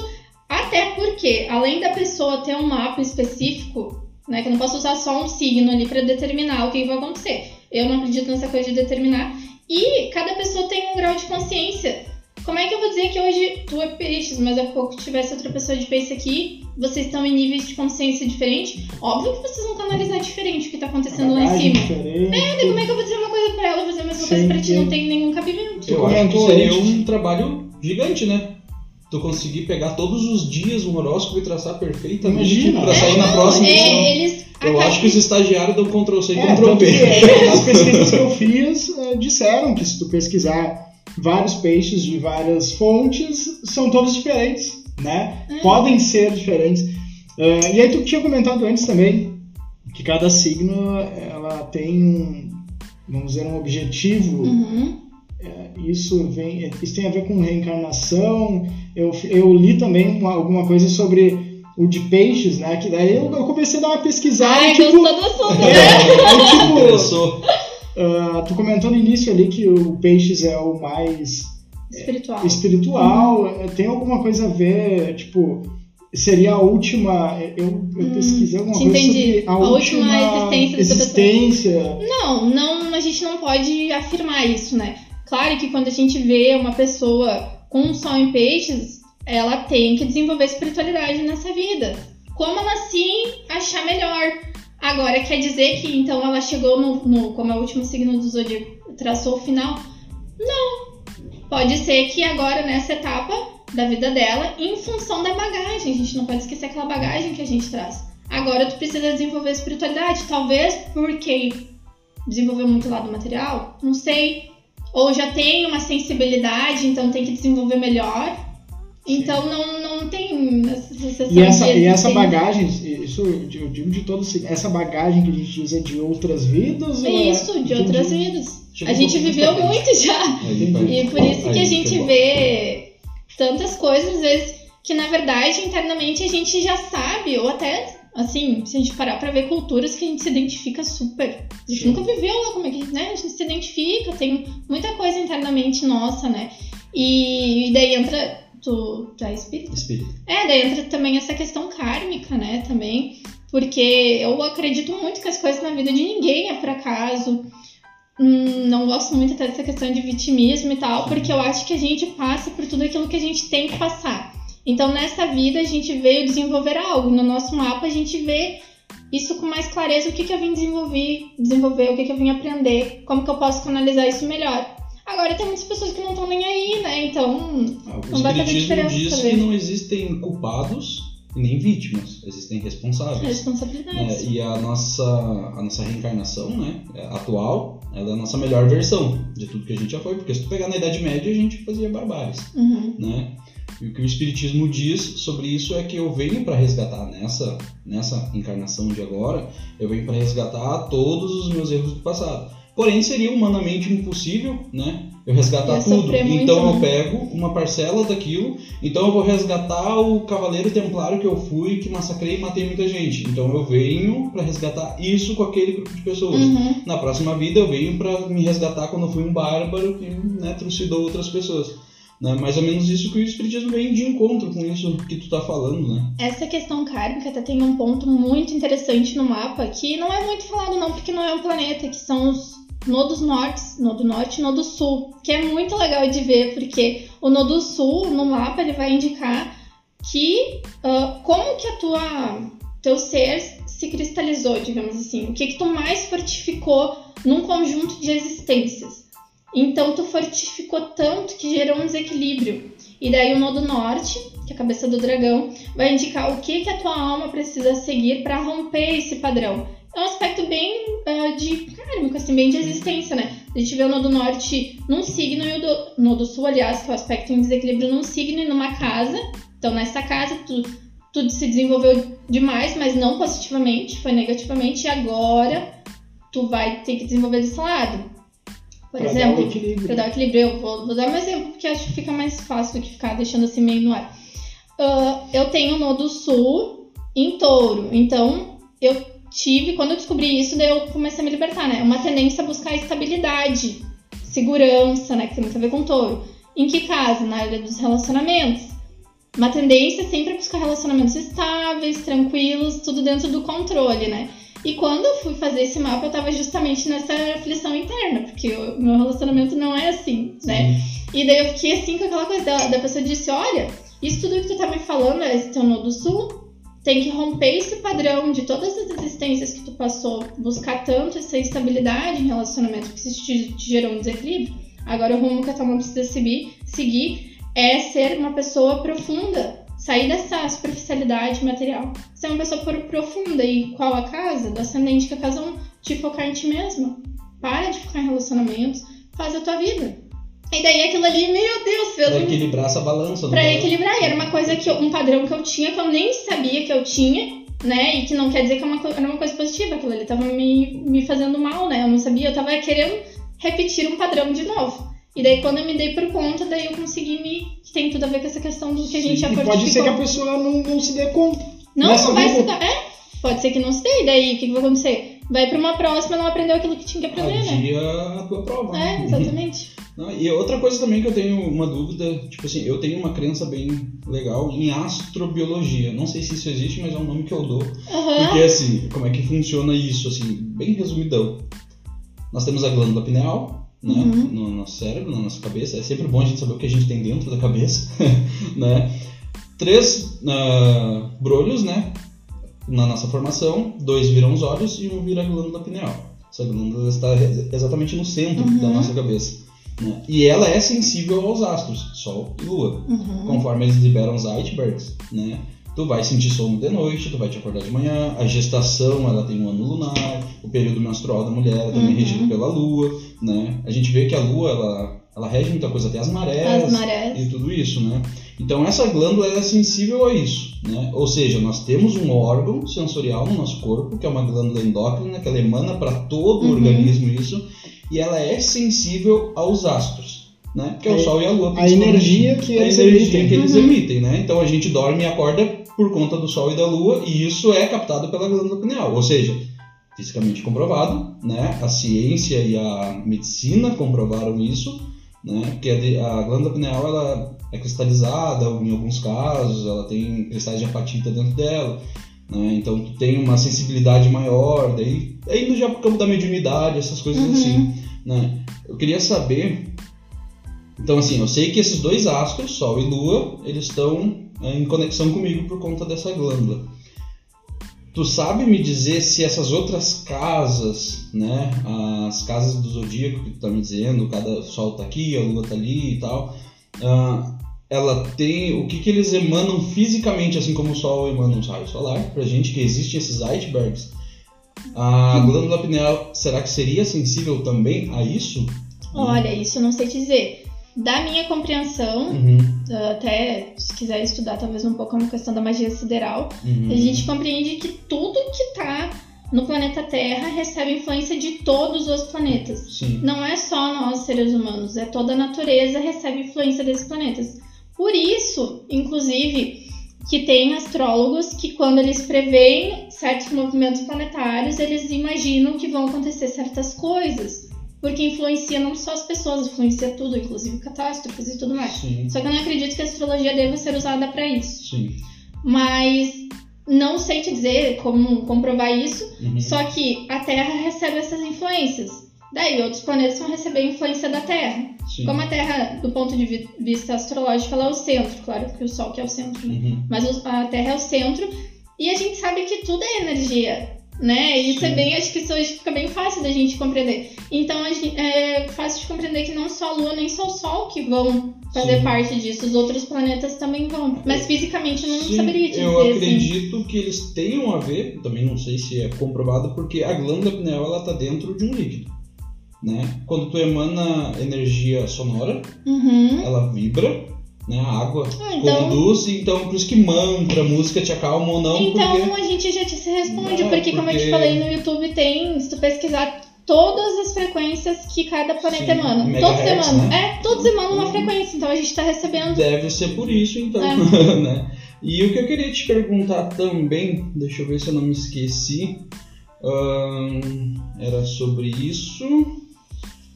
Até porque, além da pessoa ter um mapa específico, né? Que eu não posso usar só um signo ali para determinar o que vai acontecer. Eu não acredito nessa coisa de determinar. E cada pessoa tem um grau de consciência. Como é que eu vou dizer que hoje tu é peixes, mas há pouco tivesse outra pessoa de peixe aqui, vocês estão em níveis de consciência diferentes? Óbvio que vocês vão canalizar diferente o que tá acontecendo lá em cima. Diferente. É, como é que eu vou dizer uma coisa pra ela, fazer a mesma coisa pra ti? Não tem nenhum cabimento. Eu acho que seria um trabalho gigante, né? Tu conseguir pegar todos os dias um horóscopo e traçar perfeitamente Imagina. pra sair é, na próxima é. Eles eu acho que os estagiários dão Ctrl C e é, Ctrl B. as pesquisas que eu fiz uh, disseram que se tu pesquisar vários peixes de várias fontes são todos diferentes, né? Hum. Podem ser diferentes. Uh, e aí tu tinha comentado antes também que cada signo ela tem um, vamos dizer, um objetivo. Uhum. É, isso vem, isso tem a ver com reencarnação. Eu, eu li também uma, alguma coisa sobre o de peixes, né? Que daí eu, eu comecei a dar uma pesquisada. Ai, tipo, gostou do assunto, tipo, Uh, tu comentou no início ali que o Peixes é o mais espiritual. espiritual. Uhum. Tem alguma coisa a ver, tipo, seria a última. Eu, eu hum, pesquisei alguma coisa entendi. sobre a, a última, última existência, existência. Não, não, a gente não pode afirmar isso, né? Claro que quando a gente vê uma pessoa com um sol em peixes, ela tem que desenvolver espiritualidade nessa vida. Como ela se achar melhor. Agora, quer dizer que então ela chegou no, no como é o último signo do zodíaco, traçou o final? Não. Pode ser que agora, nessa etapa da vida dela, em função da bagagem, a gente não pode esquecer aquela bagagem que a gente traz. Agora tu precisa desenvolver espiritualidade, talvez porque desenvolveu muito lado material, não sei. Ou já tem uma sensibilidade, então tem que desenvolver melhor. Então não, não tem E essa, e essa bagagem, isso eu digo de todo essa bagagem que a gente diz é de outras vidas? É isso, de outras vidas. A gente viveu muito já. E por isso que a gente vê tantas coisas, às vezes, que na verdade internamente a gente já sabe, ou até assim, se a gente parar pra ver culturas que a gente se identifica super. A gente Sim. nunca viveu lá como é que, né? A gente se identifica, tem muita coisa internamente nossa, né? E, e daí entra. Tu, tu é espírito? Espírito. É, daí entra também essa questão kármica, né? Também. Porque eu acredito muito que as coisas na vida de ninguém é por acaso. Hum, não gosto muito até dessa questão de vitimismo e tal, porque eu acho que a gente passa por tudo aquilo que a gente tem que passar. Então, nessa vida, a gente veio desenvolver algo. No nosso mapa, a gente vê isso com mais clareza, o que, que eu vim desenvolver, desenvolver, o que, que eu vim aprender, como que eu posso canalizar isso melhor. Agora, tem muitas pessoas que não estão nem aí, né? Então, não vai fazer diferença. diz que não existem culpados e nem vítimas, existem responsáveis. Responsabilidades. É, e a nossa, a nossa reencarnação, né, atual, ela é a nossa melhor versão de tudo que a gente já foi, porque se tu pegar na Idade Média, a gente fazia barbáries, uhum. né? E o que o Espiritismo diz sobre isso é que eu venho para resgatar nessa, nessa encarnação de agora, eu venho para resgatar todos os meus erros do passado. Porém, seria humanamente impossível, né? Eu resgatar tudo. Então eu né? pego uma parcela daquilo, então eu vou resgatar o cavaleiro templário que eu fui, que massacrei e matei muita gente. Então eu venho para resgatar isso com aquele grupo de pessoas. Uhum. Na próxima vida eu venho para me resgatar quando eu fui um bárbaro que né, trucidou outras pessoas. Né? Mais ou menos isso que o Espiritismo vem de encontro com isso que tu tá falando, né? Essa questão kármica até tem um ponto muito interessante no mapa, que não é muito falado não, porque não é um planeta, que são os nodos nortes, nodo norte e nodo sul, que é muito legal de ver, porque o nodo sul, no mapa, ele vai indicar que uh, como que a tua teu ser se cristalizou, digamos assim, o que que tu mais fortificou num conjunto de existências. Então tu fortificou tanto que gerou um desequilíbrio. E daí o nodo norte, que é a cabeça do dragão, vai indicar o que, que a tua alma precisa seguir para romper esse padrão. É um aspecto bem uh, de kármico, assim, bem de existência, né? A gente vê o nodo norte num signo e o do, nodo sul, aliás, que é o aspecto em desequilíbrio num signo e numa casa. Então, nessa casa, tu, tudo se desenvolveu demais, mas não positivamente, foi negativamente. E agora, tu vai ter que desenvolver desse lado. Por pra exemplo, dar para dar equilíbrio, eu vou, vou, dar um exemplo porque acho que fica mais fácil do que ficar deixando assim meio no ar. Uh, eu tenho no do sul em touro, então eu tive, quando eu descobri isso, daí eu comecei a me libertar, né? Uma tendência a buscar estabilidade, segurança, né? Que tem muito a ver com touro. Em que casa? Na área dos relacionamentos. Uma tendência sempre a buscar relacionamentos estáveis, tranquilos, tudo dentro do controle, né? E quando eu fui fazer esse mapa, eu tava justamente nessa aflição interna, porque o meu relacionamento não é assim, né? E daí eu fiquei assim com aquela coisa da, da pessoa disse: Olha, isso tudo que tu tá me falando, é esse teu nodo sul, tem que romper esse padrão de todas as existências que tu passou, buscar tanto essa estabilidade em relacionamento que te, te gerou um desequilíbrio. Agora o rumo que a tua mão precisa seguir, seguir é ser uma pessoa profunda, sair dessa superficialidade material, ser uma pessoa profunda. E qual a casa? Do ascendente que a casa 1, te focar em ti mesma. Para de focar em relacionamentos, faz a tua vida. E daí aquilo ali, meu Deus, fez Pra um... equilibrar essa balança. Pra balanço. equilibrar. E era uma coisa que eu, um padrão que eu tinha, que eu nem sabia que eu tinha, né? E que não quer dizer que é uma, era uma coisa positiva. Aquilo ali tava me, me fazendo mal, né? Eu não sabia, eu tava querendo repetir um padrão de novo. E daí quando eu me dei por conta, daí eu consegui me. Que tem tudo a ver com essa questão do que a gente Sim, já fortificou. Pode ser que a pessoa não, não se dê conta. Não, não vai se dar. É, pode ser que não se dê. E daí o que, que vai acontecer? Vai pra uma próxima e não aprendeu aquilo que tinha que aprender, Adia né? a tua prova. É, exatamente. Não, e outra coisa também que eu tenho uma dúvida, tipo assim, eu tenho uma crença bem legal em astrobiologia. Não sei se isso existe, mas é um nome que eu dou. Uhum. Porque assim, como é que funciona isso, assim, bem resumidão. Nós temos a glândula pineal, né? Uhum. no nosso cérebro, na nossa cabeça. É sempre bom a gente saber o que a gente tem dentro da cabeça, né? Três uh, brolhos, né? Na nossa formação, dois viram os olhos e um vira a glândula pineal. Essa glândula está exatamente no centro uhum. da nossa cabeça. Né? E ela é sensível aos astros, Sol e Lua. Uhum. Conforme eles liberam os Zeitbergs, né? Tu vai sentir sono de noite, tu vai te acordar de manhã. A gestação, ela tem um ano lunar. O período menstrual da mulher é também Uhum. regido pela Lua, né? A gente vê que a Lua, ela, ela rege muita coisa, até as marés, As marés. e tudo isso, né? Então essa glândula é sensível a isso, né? Ou seja, nós temos um órgão sensorial no nosso corpo, que é uma glândula endócrina, que ela emana para todo o Uhum. organismo isso, e ela é sensível aos astros, né? Que é o A- Sol e a Lua. a energia que a eles energia emitem. que eles Uhum. emitem, né? Então a gente dorme e acorda por conta do Sol e da Lua, e isso é captado pela glândula pineal, ou seja, fisicamente comprovado, né? A ciência e a medicina comprovaram isso, né? Que a, a glândula pineal ela é cristalizada em alguns casos, ela tem cristais de apatita dentro dela, né? Então tu tem uma sensibilidade maior, daí aí indo já pro campo da mediunidade, essas coisas Uhum. assim, né? Eu queria saber então assim, eu sei que esses dois astros, Sol e Lua, eles estão é, em conexão comigo por conta dessa glândula. Tu sabe me dizer se essas outras casas, né, as casas do zodíaco que tu tá me dizendo, cada sol tá aqui, a lua tá ali e tal, ah, ela tem o que que eles emanam fisicamente, assim como o sol emana um raio solar, pra gente que existem esses icebergs. A glândula pineal, será que seria sensível também a isso? Olha, isso eu não sei dizer. Da minha compreensão, Uhum, até se quiser estudar talvez um pouco a questão da magia sideral, uhum. a gente compreende que tudo que tá no planeta Terra recebe influência de todos os planetas. Sim. Não é só nós, seres humanos, é toda a natureza recebe influência desses planetas. Por isso, inclusive, que tem astrólogos que quando eles preveem certos movimentos planetários, eles imaginam que vão acontecer certas coisas. Porque influencia não só as pessoas, influencia tudo, inclusive catástrofes e tudo mais. Sim, Só que eu não acredito que a astrologia deva ser usada para isso. sim. Mas não sei te dizer como comprovar isso. Uhum. Só que a Terra recebe essas influências. Daí outros planetas vão receber a influência da Terra. Sim. Como a Terra, do ponto de vi- vista astrológico, ela é o centro. Claro que o Sol que é o centro, né? Uhum. Mas a Terra é o centro. E a gente sabe que tudo é energia. Né? E isso Sim. é bem, acho que isso hoje fica bem fácil da gente compreender. Então gente- é fácil de compreender que não só a Lua nem só o Sol que vão fazer Sim. parte disso, os outros planetas também vão. Mas fisicamente eu não Sim, saberia dizer. eu assim. acredito que eles tenham a ver, também não sei se é comprovado, porque a glândula pineal ela tá dentro de um líquido, né? Quando tu emana energia sonora, Uhum. ela vibra, né? A água Ah, então, conduz, então por isso que mantra, música te acalma ou não, Então porque a gente já te se responde, Não, porque, como eu te porque- falei no YouTube, tem, se tu pesquisar todas as frequências que cada planeta Sim, emana. Todos emanam. né? É, todos emanam uma Uhum. frequência, então a gente tá recebendo. deve ser por isso então, É. né? E o que eu queria te perguntar também, deixa eu ver se eu não me esqueci, ahn, era sobre isso.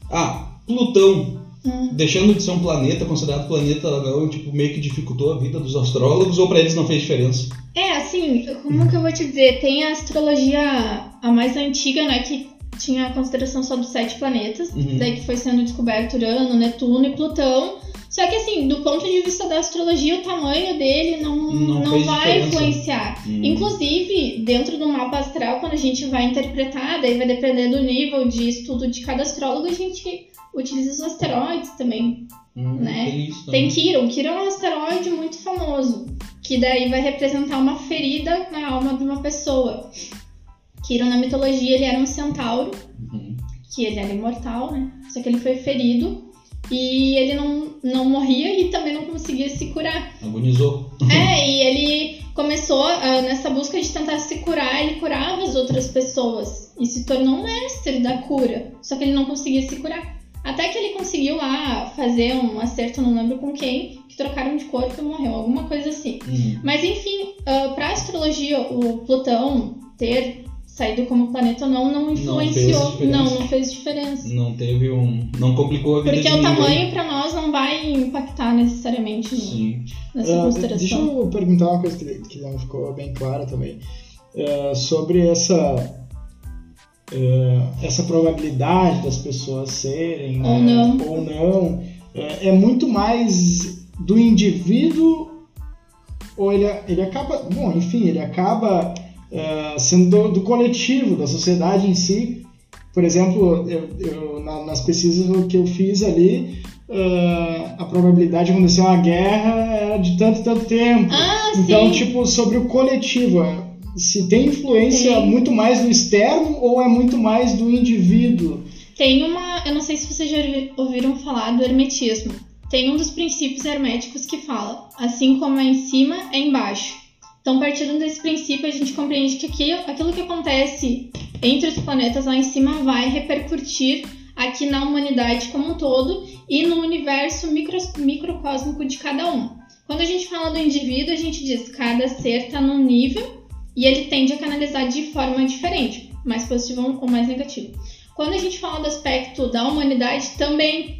Ah, Plutão. Hum. Deixando de ser um planeta, considerado planeta não, tipo, meio que dificultou a vida dos astrólogos ou pra eles não fez diferença? É, assim, como que eu vou te dizer? Tem a astrologia, a mais antiga, né, que tinha a consideração só dos sete planetas, Uhum. daí que foi sendo descoberto Urano, Netuno e Plutão. Só que, assim, do ponto de vista da astrologia, o tamanho dele não, Não não, vai diferença. influenciar. Hum. Inclusive, dentro do mapa astral, quando a gente vai interpretar, daí vai depender do nível de estudo de cada astrólogo, a gente utiliza os asteroides também. Hum, né? Tem isso Tem. Quiron. Quiron é um asteroide muito famoso, que daí vai representar uma ferida na alma de uma pessoa. Quiron, na mitologia, ele era um centauro, Uhum. que ele era imortal, né? Só que ele foi ferido e ele não, não morria e também não conseguia se curar. Agonizou. É, e ele começou ah, nessa busca de tentar se curar, ele curava as outras pessoas e se tornou um mestre da cura. Só que ele não conseguia se curar. Até que ele conseguiu lá fazer um acerto, não lembro com quem, que trocaram de corpo e morreu, alguma coisa assim. Hum. Mas enfim, ah, pra astrologia, o Plutão ter saído como planeta ou não, não influenciou. diferença. Não, não fez diferença. Não teve um. Não complicou a vida Porque de o ninguém. tamanho pra nós não vai impactar necessariamente no- Sim. nessa Ah, consideração. deixa eu perguntar uma coisa que, que não ficou bem clara também. É, sobre essa, é, essa probabilidade das pessoas serem Ou né, não. ou não, é, é muito mais do indivíduo ou ele, ele acaba, bom, enfim, ele acaba é, sendo do, do coletivo, da sociedade em si, Por exemplo, eu, eu, na, nas pesquisas que eu fiz ali, uh, a probabilidade de acontecer uma guerra era de tanto tanto tempo. Ah, então, sim. tipo, sobre o coletivo, é, se tem influência Tem. muito mais do externo ou é muito mais do indivíduo? Tem uma. Eu não sei se vocês já ouvi- ouviram falar do hermetismo. Tem um dos princípios herméticos que fala: assim como é em cima, é embaixo. Então, partindo desse princípio, a gente compreende que aquilo, aquilo que acontece entre os planetas lá em cima vai repercutir aqui na humanidade como um todo e no universo micro, microcósmico de cada um. Quando a gente fala do indivíduo, a gente diz que cada ser está num nível e ele tende a canalizar de forma diferente, mais positivo ou mais negativo. Quando a gente fala do aspecto da humanidade, também.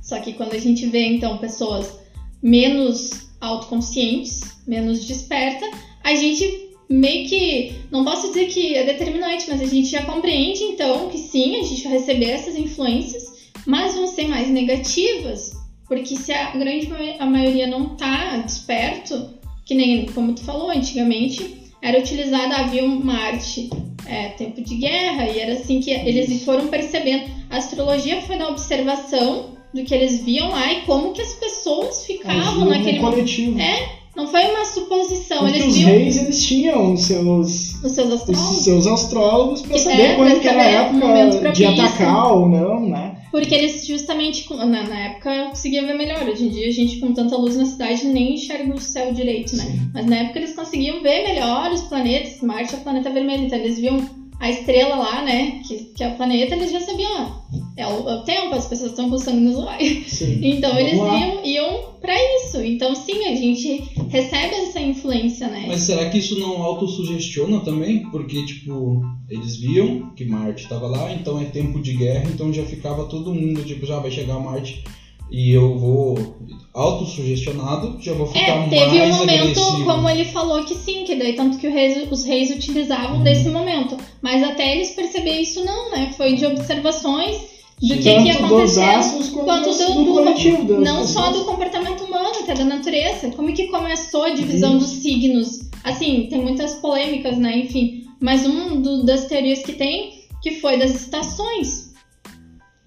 Só que quando a gente vê, então, pessoas menos autoconscientes, menos desperta, a gente meio que. Não posso dizer que é determinante, mas a gente já compreende, então, que sim, a gente vai receber essas influências, mas vão ser mais negativas, porque se a grande a maioria não tá desperto, que nem como tu falou, antigamente era utilizada, havia uma arte é, tempo de guerra, e era assim que eles foram percebendo. A astrologia foi da observação do que eles viam lá e como que as pessoas ficavam naquele coletivo. É, Não foi uma suposição, Porque eles os viam reis eles tinham os seus, os seus os astrólogos. seus astrólogos para saber é, quando que era a época de atacar ou não, né? Porque eles justamente, na, na época, conseguiam ver melhor. Hoje em dia, a gente com tanta luz na cidade nem enxerga o céu direito, né? Sim. Mas na época eles conseguiam ver melhor os planetas. Marte é o planeta vermelho, então eles viam a estrela lá, né? Que, que é o planeta, eles já sabiam, ó, é o, é o tempo, as pessoas estão com sangue nos olhos. Então Vamos eles lá. iam, iam pra isso. Então sim, a gente recebe essa influência, né? Mas será que isso não autossugestiona também? Porque, tipo, eles viam que Marte estava lá, então é tempo de guerra, então já ficava todo mundo, tipo, já vai chegar Marte e eu vou autossugestionado, já vou ficar É, teve um momento, agressivo. como ele falou, que sim, que daí tanto que reis- os reis utilizavam desse momento. Mas até eles perceberem isso não, né? Foi de observações do Sim. que, que ia Tanto acontecer. astros quanto, do, do, do- coletivo. não pessoas. só do comportamento humano, até da natureza. Como que começou a divisão dos signos? Assim, tem muitas polêmicas, né? Enfim. Mas um do- das teorias que tem, que foi das estações.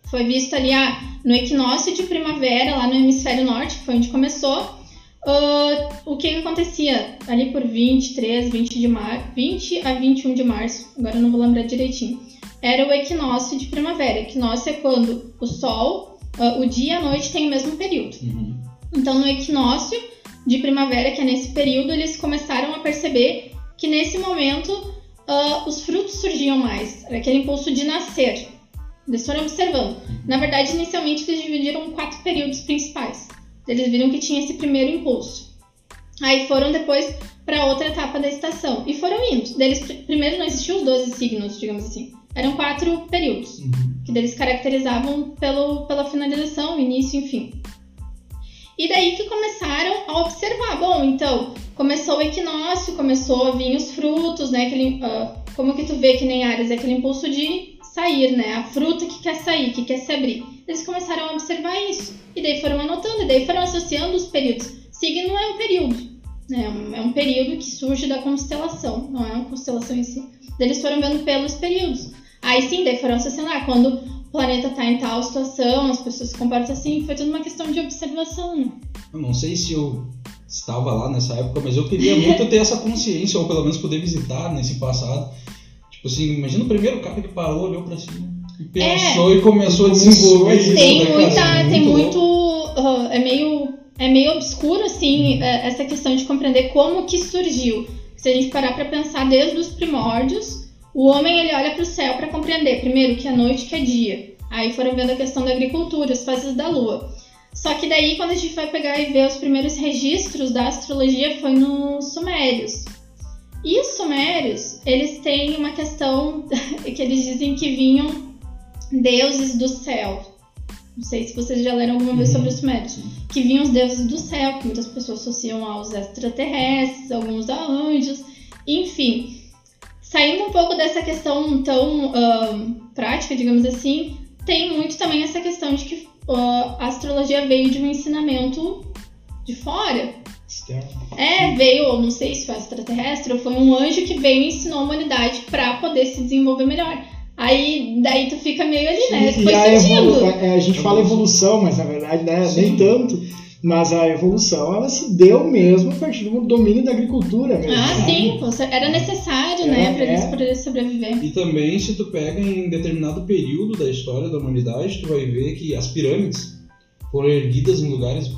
Foi visto ali ah, no equinócio de primavera, lá no hemisfério norte, que foi onde começou. ah, o que, que acontecia ali por 23, 20 de mar... 20 a 21 de março, agora eu não vou lembrar direitinho. Era o equinócio de primavera. Equinócio é quando o sol, ah, o dia e a noite têm o mesmo período. Uhum. Então, no equinócio de primavera, que é nesse período, eles começaram a perceber que nesse momento ah, os frutos surgiam mais. Era aquele impulso de nascer. Eles foram observando. Na verdade, inicialmente eles dividiram quatro períodos principais. Eles viram que tinha esse primeiro impulso. Aí foram depois para outra etapa da estação e foram indo. Deles primeiro não existiam os 12 signos, digamos assim. Eram quatro períodos Uhum. que deles caracterizavam pelo, pela finalização, início, enfim. E daí que começaram a observar, bom, então, começou o equinócio, começou a vir os frutos, né, aquele, ah, como que tu vê que nem Ares, é aquele impulso de sair, né, a fruta que quer sair, que quer se abrir. Eles começaram a observar isso, e daí foram anotando, e daí foram associando os períodos. Signo é um período, né, é um- período que surge da constelação, não é uma constelação em si. Eles foram vendo pelos períodos. Aí sim, daí foram associando, ah, quando o planeta tá em tal situação, as pessoas se comportam assim, foi tudo uma questão de observação, né? Eu não sei se eu estava lá nessa época, mas eu queria muito ter essa consciência, ou pelo menos poder visitar nesse passado. Tipo assim, imagina o primeiro cara que parou, olhou pra cima e pensou e começou a desenvolver isso. Tem né, cara? muita, É tem muito, ah, é meio, é meio obscuro, assim, é, essa questão de compreender como que surgiu. Se a gente parar pra pensar desde os primórdios, o homem ele olha pro céu pra compreender, primeiro, que é noite, que é dia. Aí foram vendo a questão da agricultura, as fases da lua. Só que daí, quando a gente vai pegar e ver os primeiros registros da astrologia, foi nos Sumérios. E os Sumérios, eles têm uma questão que eles dizem que vinham deuses do céu. Não sei se vocês já leram alguma vez Uhum. sobre os Sumérios. Que vinham os deuses do céu, que muitas pessoas associam aos extraterrestres, alguns a anjos, enfim. Saindo um pouco dessa questão tão prática, digamos assim, tem muito também essa questão de que ah, a astrologia veio de um ensinamento de fora. É, veio, ou não sei se foi extraterrestre, ou foi um anjo que veio e ensinou a humanidade para poder se desenvolver melhor. Aí daí tu fica meio ali, né? E Foi a, é, a gente fala evolução, mas na verdade, né, nem tanto. Mas a evolução, ela se deu mesmo a partir do domínio da agricultura mesmo. Ah, né? sim, era necessário, né, É, pra eles é. poderem sobreviver. E também, se tu pega em determinado período da história da humanidade, tu vai ver que as pirâmides foram erguidas em lugares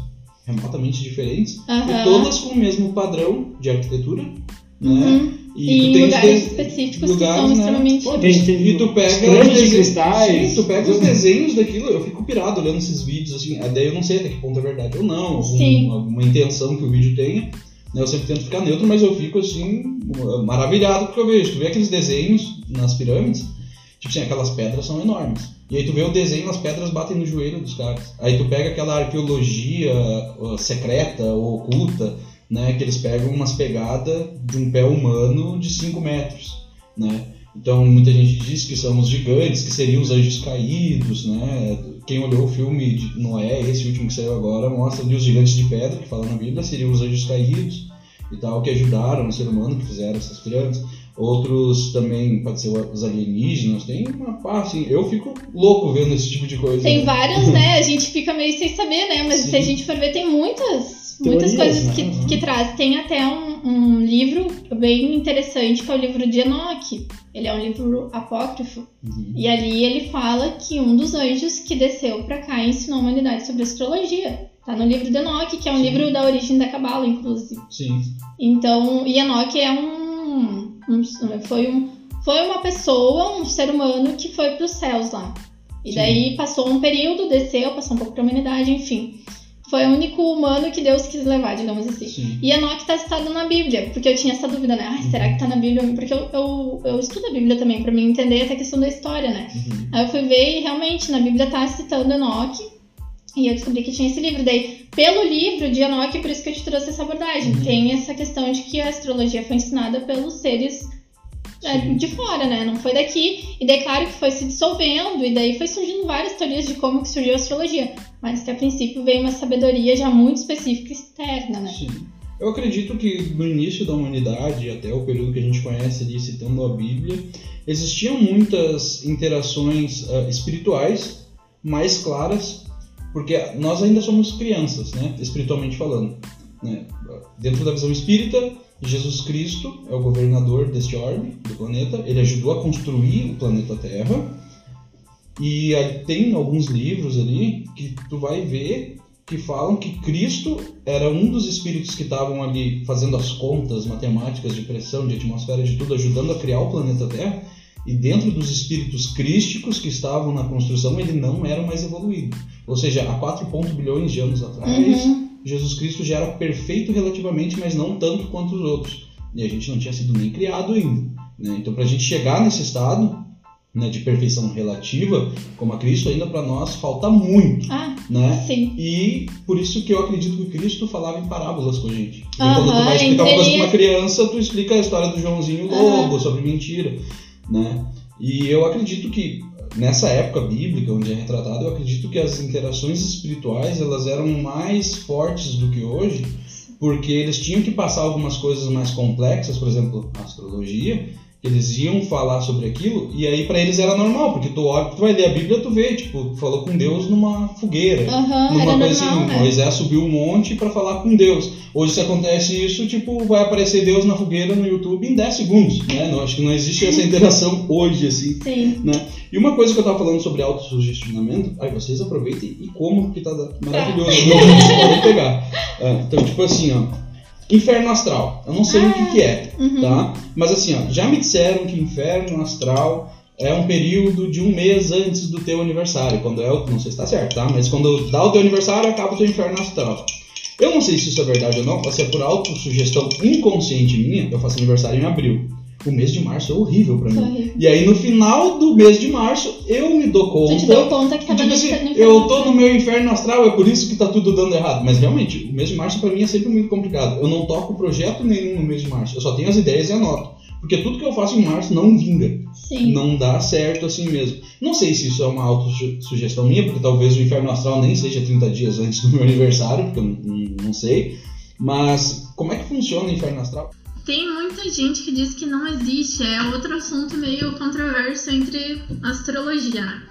remotamente diferentes e todas com o mesmo padrão de arquitetura, né? Uhum. E, tu em lugares de- específicos lugares, que são né? extremamente. Pô, tem, tem E tu pega os de desenhos- cristais. Sim, tu pega os desenhos daquilo, eu fico pirado olhando esses vídeos, assim, daí eu não sei até que ponto é verdade ou não, algum- alguma intenção que o vídeo tenha. né, Eu sempre tento ficar neutro, mas eu fico assim, maravilhado porque eu vejo. Tu vê aqueles desenhos nas pirâmides, tipo assim, aquelas pedras são enormes. E aí tu vê o desenho, as pedras batem no joelho dos caras. Aí tu pega aquela arqueologia uh, secreta ou oculta, né? Que eles pegam umas pegadas de um pé humano de 5 metros, né? Então muita gente diz que são os gigantes, que seriam os anjos caídos, né? Quem olhou o filme de Noé, esse último que saiu agora, mostra ali os gigantes de pedra, que fala na Bíblia, seriam os anjos caídos e tal, que ajudaram o ser humano, que fizeram essas pirâmides. Outros também, pode ser os alienígenas, tem uma parte, assim, eu fico louco vendo esse tipo de coisa. Tem né? vários, né? A gente fica meio sem saber, né? Mas Sim. se a gente for ver, tem muitas, muitas Teorias, coisas né? que, Uhum. que traz. Tem até um, um livro bem interessante que é o livro de Enoque. Ele é um livro apócrifo. Uhum. E ali ele fala que um dos anjos que desceu pra cá ensinou a humanidade sobre astrologia. Tá no livro de Enoque, que é um Sim. livro da origem da Cabala, inclusive. Sim. Então, e Enoque é um, um- foi um foi uma pessoa, um ser humano que foi para os céus lá. E Sim. daí passou um período, desceu, passou um pouco para a humanidade, enfim. Foi o único humano que Deus quis levar, digamos assim. Sim. E Enoque está citado na Bíblia, porque eu tinha essa dúvida, né? Ai, será que tá na Bíblia? Porque eu, eu, eu estudo a Bíblia também, para mim entender até a questão da história, né? Uhum. Aí eu fui ver e realmente na Bíblia tá citando Enoque. E eu descobri que tinha esse livro. Daí, pelo livro de Enoque, por isso que eu te trouxe essa abordagem. Uhum. Tem essa questão de que a astrologia foi ensinada pelos seres é, Sim. de fora, né? Não foi daqui. E daí, claro que foi se dissolvendo. E daí foi surgindo várias teorias de como que surgiu a astrologia. Mas que a princípio veio uma sabedoria já muito específica externa, né? Sim. Eu acredito que no início da humanidade, até o período que a gente conhece ali, citando a Bíblia, existiam muitas interações ah, espirituais mais claras, porque nós ainda somos crianças, né, espiritualmente falando. né? Dentro da visão espírita, Jesus Cristo é o governador deste orbe, do planeta, ele ajudou a construir o planeta Terra, e tem alguns livros ali que tu vai ver que falam que Cristo era um dos espíritos que estavam ali fazendo as contas matemáticas de pressão, de atmosfera, de tudo, ajudando a criar o planeta Terra. E dentro dos espíritos crísticos que estavam na construção, ele não era mais evoluído. Ou seja, há 4 ponto bilhões de anos atrás, Uhum. Jesus Cristo já era perfeito relativamente, mas não tanto quanto os outros. E a gente não tinha sido nem criado ainda. né? Então, para a gente chegar nesse estado né, de perfeição relativa, como a Cristo, ainda para nós falta muito. Ah, Né? sim. E por isso que eu acredito que Cristo falava em parábolas com a gente. Aham, quando tu vai explicar uma coisa pra uma criança, tu explica a história do Joãozinho Lobo, sobre mentira, né? E eu acredito que nessa época bíblica, onde é retratado, eu acredito que as interações espirituais, elas eram mais fortes do que hoje, porque eles tinham que passar algumas coisas mais complexas, por exemplo, astrologia, eles iam falar sobre aquilo e aí pra eles era normal, porque tu olha, tu vai ler a Bíblia, tu vê, tipo, falou com Deus numa fogueira. Aham, Numa coisa normal, assim, né? Moisés subiu um monte pra falar com Deus. Hoje, se acontece isso, tipo, vai aparecer Deus na fogueira no YouTube em 10 segundos, né? Não, acho que não existe essa interação hoje, assim. Sim. E uma coisa que eu tava falando sobre autossugestionamento, aí vocês aproveitem e como que tá maravilhoso, viu? vocês podem pegar. Ah, então, tipo assim, ó, inferno astral. Eu não sei o que que é, Uhum. tá? Mas assim, ó, já me disseram que inferno astral é um período de um mês antes do teu aniversário. Quando é o. Não sei se tá certo, tá? Mas quando dá o teu aniversário, acaba o teu inferno astral. Eu não sei se isso é verdade ou não, mas se é por autossugestão inconsciente minha, eu faço aniversário em abril. O mês de março é horrível pra mim. horrível. E aí no final do mês de março, eu me dou conta. te deu conta que tava tipo no assim, inferno eu tô no meu inferno astral, é por isso que tá tudo dando errado. Mas realmente, o mês de março pra mim é sempre muito complicado. Eu não toco projeto nenhum no mês de março. Eu só tenho as ideias e anoto. Porque tudo que eu faço em março não vinga. Sim. Não dá certo assim mesmo. Não sei se isso é uma autossugestão minha, porque talvez o inferno astral nem seja 30 dias antes do meu aniversário, porque eu não, não- não sei. Mas como é que funciona o inferno astral? Tem muita gente que diz que não existe, é outro assunto meio controverso entre astrologia, né?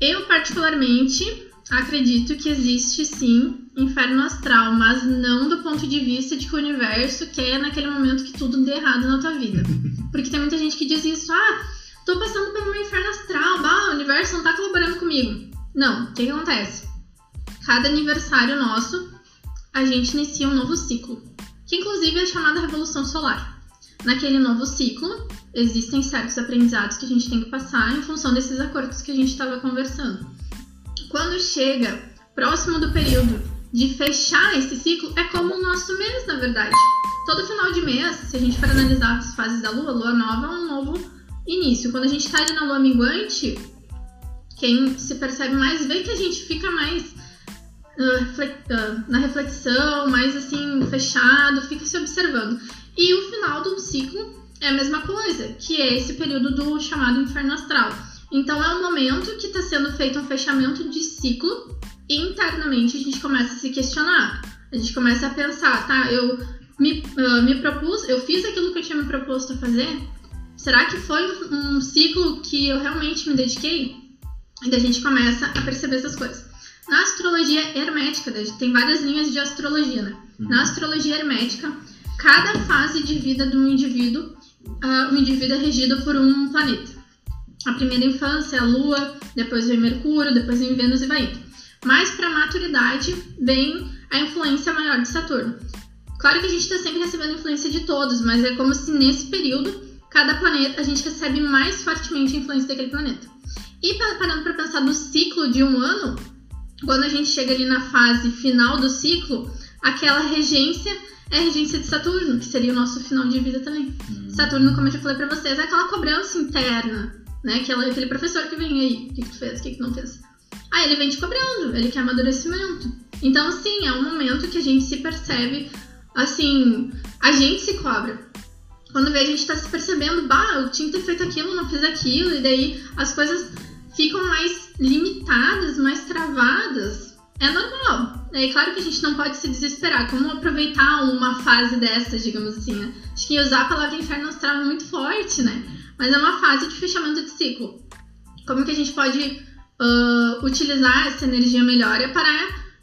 Eu, particularmente, acredito que existe sim inferno astral, mas não do ponto de vista de que o universo quer naquele momento que tudo dê errado na tua vida. Porque tem muita gente que diz isso, ah, tô passando pelo meu inferno astral, bah, o universo não tá colaborando comigo. Não, o que, que acontece? Cada aniversário nosso, a gente inicia um novo ciclo, que inclusive é chamada Revolução Solar. Naquele novo ciclo, existem certos aprendizados que a gente tem que passar em função desses acordos que a gente estava conversando. Quando chega próximo do período de fechar esse ciclo, é como o nosso mês, na verdade. Todo final de mês, se a gente for analisar as fases da lua, lua nova é um novo início. Quando a gente está ali na lua minguante, quem se percebe mais vê que a gente fica mais na reflexão, mais assim, fechado, fica se observando. E o final do ciclo é a mesma coisa, que é esse período do chamado inferno astral. Então é um momento que está sendo feito um fechamento de ciclo e internamente a gente começa a se questionar. A gente começa a pensar, tá, eu me, uh, me propus, eu fiz aquilo que eu tinha me proposto a fazer? Será que foi um ciclo que eu realmente me dediquei? E a gente começa a perceber essas coisas. Na astrologia hermética, tem várias linhas de astrologia, né? Na Uhum. astrologia hermética, cada fase de vida de um indivíduo, uh, o indivíduo é regido por um planeta. A primeira infância é a Lua, depois vem Mercúrio, depois vem Vênus e vai indo. Mas para a maturidade vem a influência maior de Saturno. Claro que a gente está sempre recebendo influência de todos, mas é como se nesse período cada planeta a gente recebe mais fortemente a influência daquele planeta. E pa- parando para pensar no ciclo de um ano, quando a gente chega ali na fase final do ciclo, aquela regência é a regência de Saturno, que seria o nosso final de vida também. Saturno, como eu já falei pra vocês, é aquela cobrança interna, né? Aquela, aquele professor que vem aí, o que, que tu fez, o que, que tu não fez. Aí ele vem te cobrando, ele quer amadurecimento. Então, sim, é um momento que a gente se percebe, assim, a gente se cobra. Quando vê, a gente tá se percebendo, bah, eu tinha que ter feito aquilo, não fiz aquilo, e daí as coisas ficam mais limitadas, mais travadas. É normal. É claro que a gente não pode se desesperar. Como aproveitar uma fase dessas, digamos assim, né? Acho que usar a palavra inferno astral é muito forte, né? Mas é uma fase de fechamento de ciclo. Como que a gente pode ah, utilizar essa energia melhor é para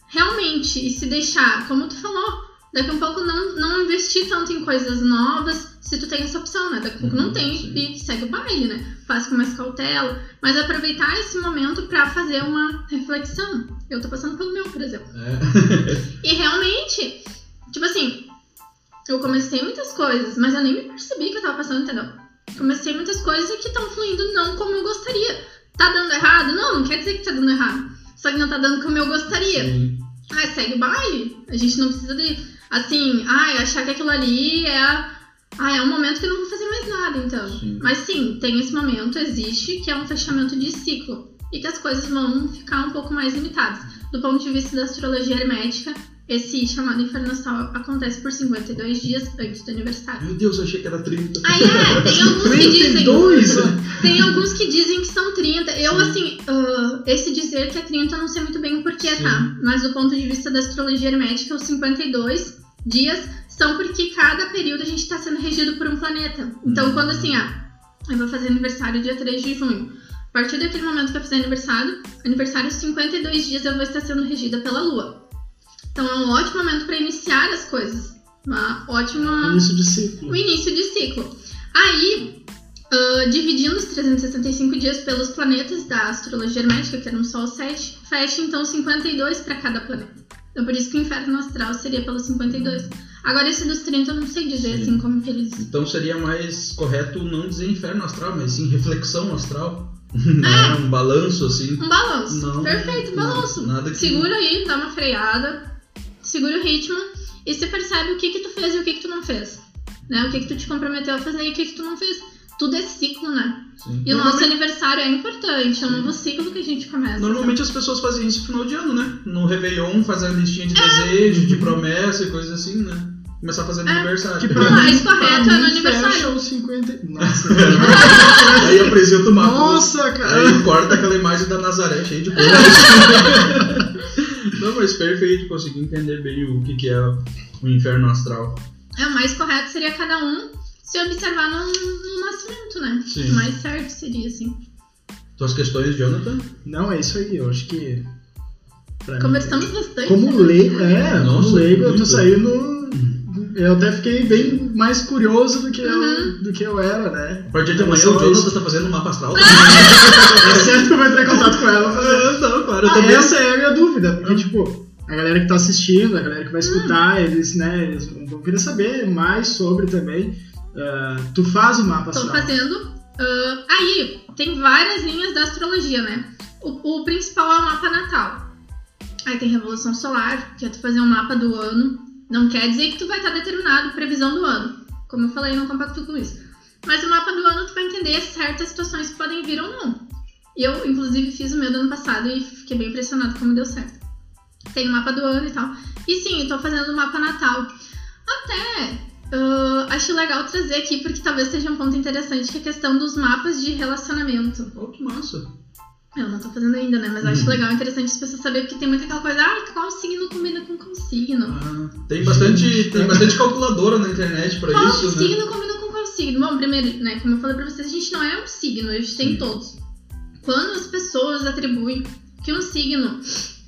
realmente e se deixar, como tu falou, daqui a um pouco não, não investir tanto em coisas novas, se tu tem essa opção, né? Daqui a pouco não Uhum, tem sim. e segue o baile, né? Faz com mais cautela, mas aproveitar esse momento para fazer uma reflexão. Eu tô passando pelo meu, por exemplo. É. E realmente, tipo assim, eu comecei muitas coisas, mas eu nem me percebi que eu tava passando, entendeu? Comecei muitas coisas que estão fluindo não como eu gostaria. Tá dando errado? Não, não quer dizer que tá dando errado. Só que não tá dando como eu gostaria. Sim. Ah, segue o baile. A gente não precisa de, assim, ai, achar que aquilo ali é, ah, é um momento que eu não vou fazer mais nada, então. Sim. Mas sim, tem esse momento, existe, que é um fechamento de ciclo. E que as coisas vão ficar um pouco mais limitadas. Do ponto de vista da astrologia hermética, esse chamado inferno astral acontece por 52 dias antes do aniversário. Meu Deus, eu achei que era 30. Aí é, tem alguns que dizem. 32? Tem alguns que dizem que são 30. Eu, Sim. assim, ah, esse dizer que é 30, eu não sei muito bem o porquê, Sim. tá? Mas do ponto de vista da astrologia hermética, os 52 dias são porque cada período a gente está sendo regido por um planeta. Então, Hum. quando assim, ah, eu vou fazer aniversário dia 3 de junho. A partir daquele momento que eu fizer aniversário, aniversário 52 dias eu vou estar sendo regida pela Lua. Então é um ótimo momento para iniciar as coisas. Uma ótima Início de ciclo. o início de ciclo. Aí, ah, dividindo os 365 dias pelos planetas da astrologia hermética, que eram só os 7, fecha então 52 para cada planeta. Então por isso que o inferno astral seria pelos 52. Agora esse dos 30 eu não sei dizer Sim. assim como que eles. Então seria mais correto não dizer inferno astral, mas sim reflexão astral. Não, um balanço assim. Um balanço. Não, Perfeito, balanço. nada que- Segura aí, dá uma freada, segura o ritmo e se percebe o que que tu fez e o que que tu não fez. Né? O que que tu te comprometeu a fazer e o que que tu não fez. Tudo é ciclo, né? Sim. E o nosso aniversário é importante, é um novo ciclo que a gente começa. normalmente as pessoas fazem isso no final de ano, né? No Réveillon, fazer a listinha de desejos, de promessa e coisas assim, né? Começar a fazer É, aniversário. Que O pra mais mim- correto é no aniversário. fecha os 50. Nossa, Aí apresenta uma Nossa, cara. Aí corta aquela imagem da Nazaré cheia de coisa. Não, mas perfeito, consegui entender bem o que, que é o inferno astral. É, o mais correto seria cada um se observar no, no nascimento, né? Sim. O mais certo seria, assim. Tuas questões, Jonathan? Não, é isso aí. Eu acho que. pra mim, Conversamos bastante. Como né? leigo, é, Nossa, como leigo eu tô saindo. Eu até fiquei bem mais curioso do que, Uhum. eu, do que eu era, né? A partir de amanhã Dessa o vez. Jonathan tá fazendo um mapa astral. É certo que eu vou entrar em contato com ela. Ah, não, claro, eu Ah, também. essa é a minha dúvida, porque, Ah. tipo, a galera que tá assistindo, a galera que vai escutar, eles, né, eles vão querer saber mais sobre também. Ah, tu faz o mapa Tô astral. fazendo. ah, aí, tem várias linhas da astrologia, né? O, o principal é o mapa natal. Aí tem Revolução Solar, que é tu fazer um mapa do ano. Não quer dizer que tu vai estar determinado previsão do ano. Como eu falei, não compacto com isso. Mas o mapa do ano tu vai entender certas situações que podem vir ou não. E eu, inclusive, fiz o meu do ano passado e fiquei bem impressionado como deu certo. Tem o mapa do ano e tal. E sim, eu tô fazendo o mapa natal. Até ah, acho legal trazer aqui, porque talvez seja um ponto interessante, que é a questão dos mapas de relacionamento. Oh, que massa. Eu não tô fazendo ainda, né? Mas eu acho Uhum. legal, interessante as pessoas saberem, porque tem muita aquela coisa, ah, qual signo qual signo? Ah, tem bastante, tem bastante calculadora na internet pra Qual isso, né? signo combina com qual signo? Bom, primeiro, né, como eu falei pra vocês, a gente não é um signo, a gente tem Sim. todos. Quando as pessoas atribuem que um signo,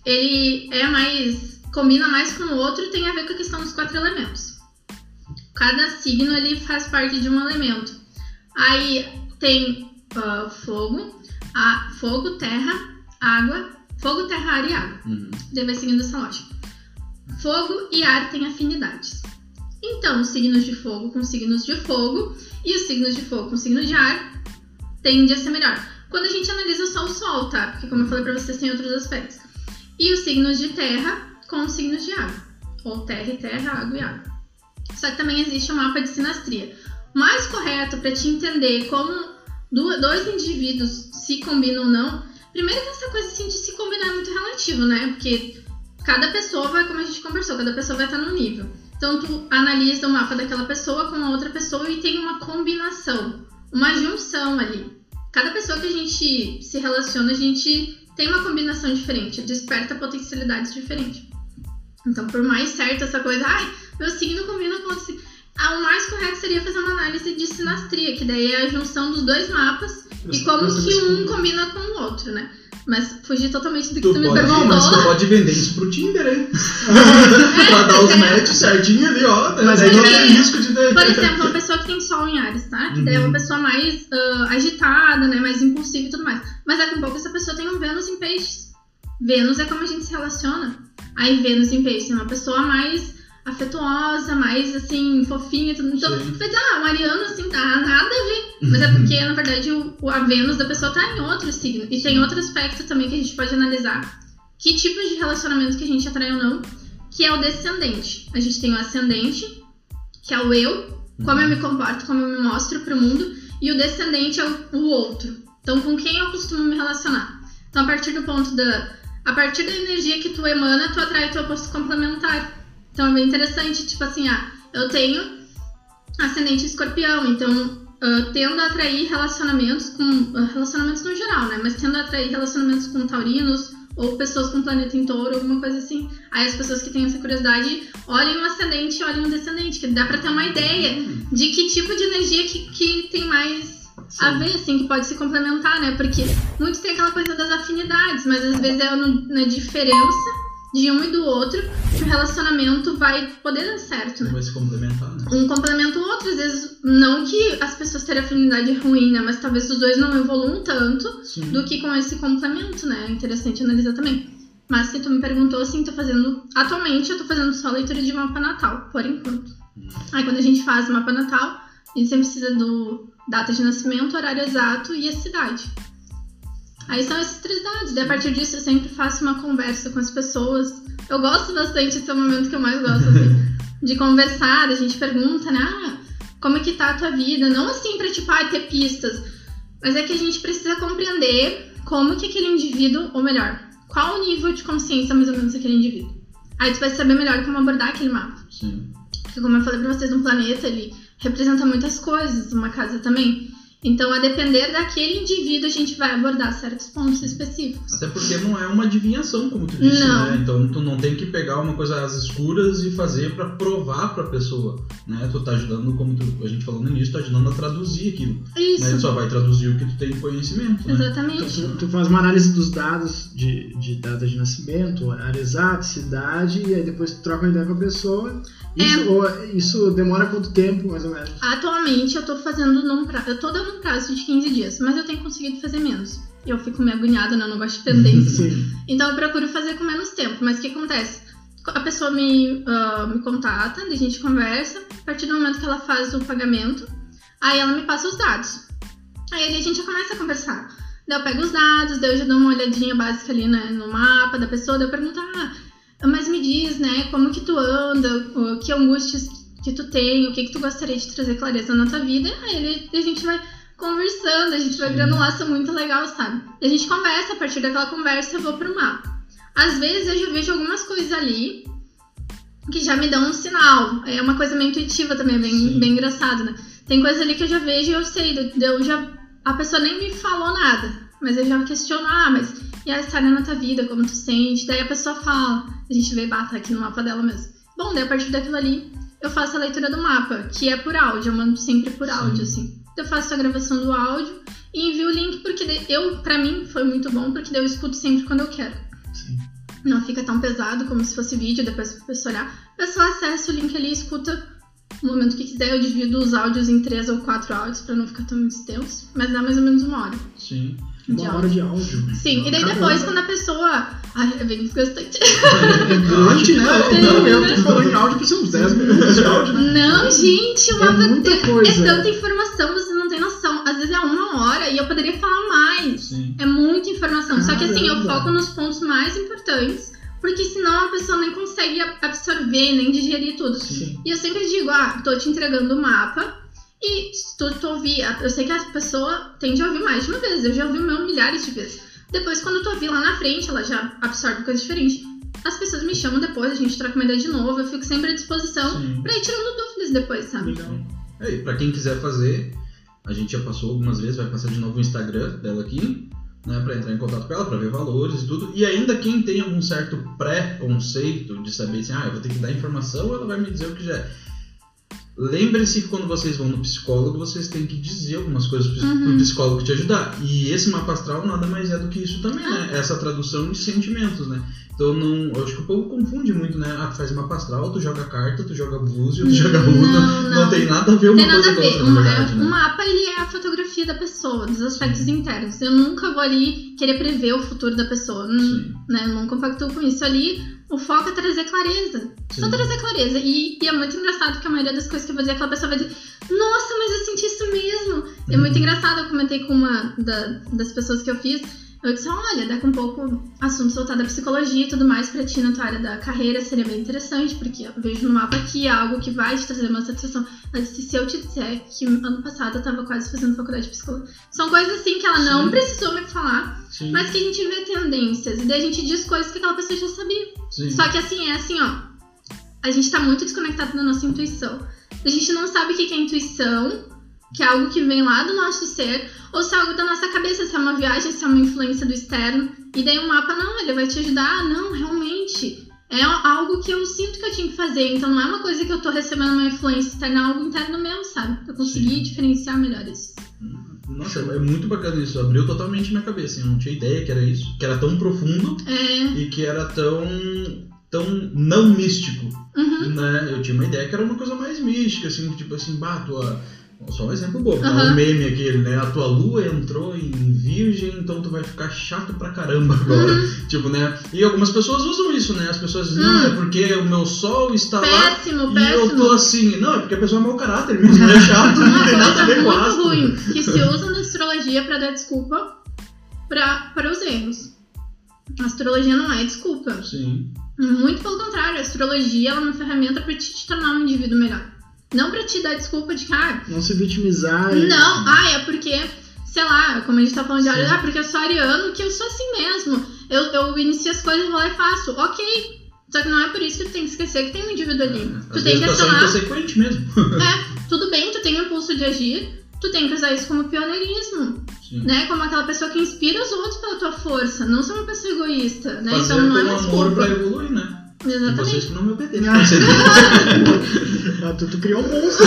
ele é mais, combina mais com o outro, tem a ver com a questão dos quatro elementos. Cada signo, ele faz parte de um elemento. Aí tem ah, fogo, a, fogo, terra, água, fogo, terra, ar e água. Uhum. Daí vai seguindo essa lógica. Fogo e ar têm afinidades. Então, os signos de fogo com signos de fogo e os signos de fogo com signos de ar tendem a ser melhor. Quando a gente analisa só o sol, tá? Porque como eu falei pra vocês, tem outros aspectos. E os signos de terra com os signos de água. Ou terra e terra, água e água. Só que também existe um mapa de sinastria. O mais correto para te entender como dois indivíduos se combinam ou não, primeiro que essa coisa assim, de se combinar é muito relativo, né? Porque cada pessoa vai, como a gente conversou, cada pessoa vai estar num nível. Então tu analisa o mapa daquela pessoa com a outra pessoa e tem uma combinação, uma junção ali. Cada pessoa que a gente se relaciona, a gente tem uma combinação diferente, desperta potencialidades diferentes. Então, por mais certo essa coisa, ai, meu signo combina com o signo. Ah, o mais correto seria fazer uma análise de sinastria, que daí é a junção dos dois mapas e como que um combina com o outro, né? Mas fugir totalmente do que tu, Tu me pode, perguntou. mas tu pode vender isso pro Tinder, hein? pra dar os é. matches certinho ali, ó. Mas aí não é. tem risco de... Por exemplo, uma pessoa que tem sol em Ares, tá? Que daí é Uhum. uma pessoa mais ah, agitada, né? Mais impulsiva e tudo mais. Mas daqui a pouco essa pessoa tem um Vênus em peixes. Vênus é como a gente se relaciona. Aí Vênus em peixes é uma pessoa mais afetuosa, mais assim, fofinha tudo. Então, Sim. dizer, ah, Mariano, assim, tá nada a ver. Mas é porque, na verdade, o, a Vênus da pessoa tá em outro signo. E tem outro aspecto também que a gente pode analisar. Que tipos de relacionamento que a gente atrai ou não, que é o descendente. A gente tem o ascendente, que é o eu, como eu me comporto, como eu me mostro pro mundo, e o descendente é o, o outro. Então, com quem eu costumo me relacionar? Então, a partir do ponto da. A partir da energia que tu emana, tu atrai o teu oposto complementar. Então, é bem interessante, tipo assim, ah, eu tenho ascendente escorpião, então. ah, tendo a atrair relacionamentos com. ah, relacionamentos no geral, né? Mas tendo a atrair relacionamentos com taurinos ou pessoas com planeta em touro, alguma coisa assim. Aí as pessoas que têm essa curiosidade olhem o ascendente e olhem o descendente, que dá pra ter uma ideia de que tipo de energia que, que tem mais a ver, assim, que pode se complementar, né? Porque muitos têm aquela coisa das afinidades, mas às vezes é no- na diferença de um e do outro que o relacionamento vai poder dar certo, né? Vai se complementar, né? Um complementa o outro, às vezes, não que as pessoas terem afinidade ruim, né? Mas talvez os dois não evoluam tanto Sim. do que com esse complemento, né? É interessante analisar também. Mas se tu me perguntou, assim, tô fazendo. Atualmente eu tô fazendo só leitura de mapa natal, por enquanto. Aí quando a gente faz o mapa natal, a gente sempre precisa do data de nascimento, horário exato e a cidade. Aí são esses três dados. Daí a partir disso eu sempre faço uma conversa com as pessoas. Eu gosto bastante, esse é o momento que eu mais gosto, assim, de conversar, a gente pergunta, né? Ah, como é que tá a tua vida? Não assim pra, tipo, ah, ter pistas. Mas é que a gente precisa compreender como que aquele indivíduo, ou melhor, qual o nível de consciência mais ou menos daquele indivíduo. Aí tu vai saber melhor como abordar aquele mapa. Sim. Porque como eu falei pra vocês, um planeta, ele representa muitas coisas, uma casa também. Então, a depender daquele indivíduo, a gente vai abordar certos pontos específicos. Até porque não é uma adivinhação, como tu disse, Não. né? Então tu não tem que pegar uma coisa às escuras e fazer pra provar pra pessoa, né? Tu tá ajudando, como tu- a gente falou no início, tá ajudando a traduzir aquilo. Isso, Né? Tu só vai traduzir o que tu tem conhecimento, né? Então, exatamente. tu, tu faz uma análise dos dados de, de data de nascimento, horário exato, cidade, e aí depois tu troca uma ideia com a pessoa. Isso, É. ou- isso demora quanto tempo, mais ou menos? Atualmente eu tô fazendo num prazo, eu tô dando um prazo de 15 dias, mas eu tenho conseguido fazer menos. Eu fico meio agoniada, né? Eu não gosto de pendência. Então eu procuro fazer com menos tempo. Mas o que acontece? A pessoa me, ah, me contata, a gente conversa, a partir do momento que ela faz o pagamento, aí ela me passa os dados. Aí a gente já começa a conversar. Daí eu pego os dados, daí eu já dou uma olhadinha básica ali né, no mapa da pessoa, daí eu pergunto, ah, mas me diz, né, como que tu anda, que angústias que tu tem, o que que tu gostaria de trazer clareza na tua vida. Aí ele- a gente vai conversando, a gente vai criando um laço muito legal, sabe? E a gente conversa, a partir daquela conversa eu vou pro mapa. Às vezes eu já vejo algumas coisas ali que já me dão um sinal. É uma coisa meio intuitiva também, bem, Sim. bem engraçado, né? Tem coisa ali que eu já vejo e eu sei, eu já, a pessoa nem me falou nada, mas eu já questiono, ah, mas e a história na tua vida, como tu sente? Daí a pessoa fala, a gente vê, bata aqui no mapa dela mesmo. Bom, daí a partir daquilo ali, eu faço a leitura do mapa, que é por áudio, eu mando sempre por Sim. áudio, assim. Eu faço a gravação do áudio e envio o link, porque eu, pra mim, foi muito bom, porque daí eu escuto sempre quando eu quero. Sim. Não fica tão pesado como se fosse vídeo, depois pra pessoa olhar. A pessoa acessa o link ali e escuta no momento que quiser. Eu divido os áudios em três ou quatro áudios pra não ficar tão extenso, mas dá mais ou menos uma hora. Sim. De Uma áudio. hora de áudio. Sim, e daí Caramba. depois, quando a pessoa. Ai, é bem desgastante. É grande, né? Não, eu tô falando em áudio pra ser uns 10 minutos de áudio, né? Não, gente, o É mapa muita é coisa. tanta informação, você não tem noção. Às vezes é uma hora e eu poderia falar mais. Sim. É muita informação. Só que assim, eu Caramba. foco nos pontos mais importantes, porque senão a pessoa nem consegue absorver, nem digerir tudo. Sim. E eu sempre digo, ah, tô te entregando o mapa. E se tu, tu ouvir, eu sei que a pessoa tende a ouvir mais de uma vez, eu já ouvi o meu milhares de vezes. Depois, quando tu ouvir lá na frente, ela já absorve coisa diferente. As pessoas me chamam depois, a gente troca uma ideia de novo, eu fico sempre à disposição Sim. pra ir tirando dúvidas depois, sabe? Legal. É, e pra quem quiser fazer, a gente já passou algumas vezes, vai passar de novo o Instagram dela aqui, né, pra entrar em contato com ela, pra ver valores e tudo. E ainda quem tem algum certo pré-conceito de saber assim, ah, eu vou ter que dar informação, ela vai me dizer o que já é. Lembre-se que quando vocês vão no psicólogo, vocês têm que dizer algumas coisas pro, Uhum. psicólogo te ajudar. E esse mapa astral nada mais é do que isso também, né? Essa tradução de sentimentos, né? Então não, eu acho que o povo confunde muito, né? Ah, tu faz mapa astral, tu joga carta, tu joga búzio, tu joga Não, runa. não. Não tem nada a ver uma Tem coisa com a outra, Um, na verdade, né? o mapa, ele é a fotografia da pessoa, dos aspectos internos. Eu nunca vou ali querer prever o futuro da pessoa. Sim, né? Eu não compactuo com isso. Ali, o foco é trazer clareza. Só sim. trazer clareza. E, e é muito engraçado porque a maioria das coisas que eu vou dizer, aquela pessoa vai dizer, nossa, mas eu senti isso mesmo. É Uhum. muito engraçado. Eu comentei com uma da- das pessoas que eu fiz. Eu disse, olha, daqui um pouco assunto voltado à psicologia e tudo mais pra ti na tua área da carreira seria bem interessante, porque eu vejo no mapa aqui algo que vai te trazer uma satisfação. Ela disse, se eu te disser que ano passado eu tava quase fazendo faculdade de psicologia. São coisas assim que ela não Sim. precisou me falar, Sim, mas que a gente vê tendências. E daí a gente diz coisas que aquela pessoa já sabia. Sim. Só que assim, é assim, ó. A gente tá muito desconectado da nossa intuição. A gente não sabe o que é intuição, que é algo que vem lá do nosso ser, ou se é algo da nossa cabeça, se é uma viagem, se é uma influência do externo. E daí o mapa, não, ele vai te ajudar. Ah, não, realmente. É algo que eu sinto que eu tinha que fazer. Então não é uma coisa que eu tô recebendo uma influência externa, é algo interno meu, sabe? Eu consegui Sim. diferenciar melhor isso. Nossa, é muito bacana isso. Abriu totalmente minha cabeça. Eu não tinha ideia que era isso. Que era tão profundo É. e que era tão. tão não místico. Uhum. Né? Eu tinha uma ideia que era uma coisa mais mística, assim, tipo assim, bah, tua. Só um exemplo bobo, tá? Aham. O meme aquele, né? A tua lua entrou em virgem, então tu vai ficar chato pra caramba agora. Uhum. Tipo, né? E algumas pessoas usam isso, né? As pessoas dizem, Hum. não, é porque o meu sol está lá Péssimo, e eu tô péssimo. assim. Não, é porque a pessoa é mau caráter mesmo, é chato, não tem nada a ver com muito astro. ruim que se usa na astrologia pra dar desculpa pra, para os erros. A astrologia não é desculpa. Sim, Muito pelo contrário, a astrologia ela é uma ferramenta pra te, te tornar um indivíduo melhor. Não pra te dar desculpa de que, ah, Não se vitimizar. e- não, ah, é porque, sei lá, como a gente tá falando de área, ah, porque eu sou ariano, que eu sou assim mesmo. Eu, eu inicio as coisas, vou lá e faço. Ok. Só que não é por isso que tu tem que esquecer que tem um indivíduo ali. É, tu tem que tá acionar. consequente mesmo. É, tudo bem, tu tem o impulso de agir, tu tem que usar isso como pioneirismo, Sim. né? Como aquela pessoa que inspira os outros pela tua força, não ser uma pessoa egoísta, né? Fazer então não é mais amor culpa. pra evoluir, né? E Exatamente. vocês que não me obedecem. Ah. Ah, tu, tu criou um monstro.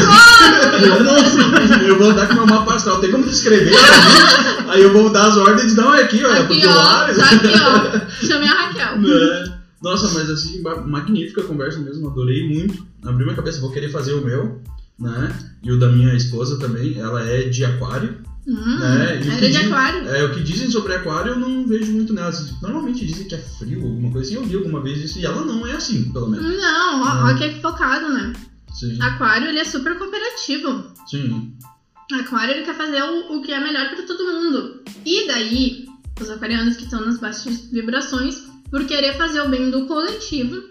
criou um monstro. Eu vou andar com meu mapa astral. Tem como tu escrever pra mim? Aí eu vou dar as ordens. Não, é aqui, ó. É pro Aqui, ó, tá aqui, ó. Chamei a Raquel. Né? Nossa, mas assim, ma- magnífica a conversa mesmo, adorei muito. Abriu minha cabeça, vou querer fazer o meu, né? E o da minha esposa também, ela é de aquário. Hum, né? E o era que de diz- aquário. É, o que dizem sobre aquário eu não vejo muito nelas. Normalmente dizem que é frio, alguma coisa assim. Eu vi alguma vez isso e ela não é assim, pelo menos. Não, ó, Hum. ó que equivocado, né? Sim, Aquário, ele é super cooperativo. sim. Aquário, ele quer fazer o, o que é melhor pra todo mundo. E daí, os aquarianos que estão nas baixas vibrações, por querer fazer o bem do coletivo,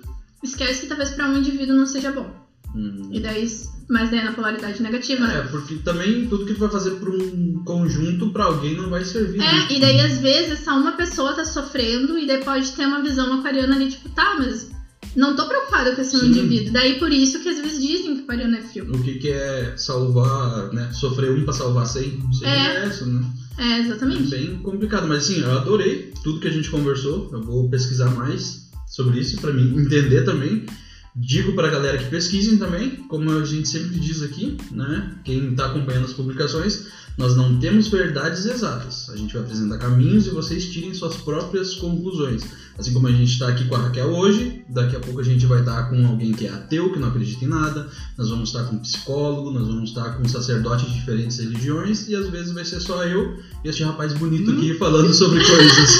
esquece que talvez pra um indivíduo não seja bom. Hum. E daí, mas daí é na polaridade negativa, né? É, porque também tudo que tu vai fazer pra um conjunto, pra alguém não vai servir. né? É, e daí às vezes só uma pessoa tá sofrendo e daí pode ter uma visão aquariana ali, tipo, tá, mas não tô preocupada com esse Sim. indivíduo. Daí por isso que às vezes dizem que aquariano é frio. O que, que é salvar, né? Sofrer um pra salvar cem? Seria É. essa, né? É, É exatamente. bem complicado, mas assim, eu adorei tudo que a gente conversou. Eu vou pesquisar mais sobre isso pra mim entender também. Digo pra galera que pesquisem também, como a gente sempre diz aqui, né? Quem tá acompanhando as publicações, nós não temos verdades exatas. A gente vai apresentar caminhos e vocês tirem suas próprias conclusões. Assim como a gente está aqui com a Raquel hoje, daqui a pouco a gente vai estar com alguém que é ateu, que não acredita em nada, nós vamos estar com um psicólogo, nós vamos estar com um sacerdote de diferentes religiões e às vezes vai ser só eu e este rapaz bonito aqui falando sobre coisas.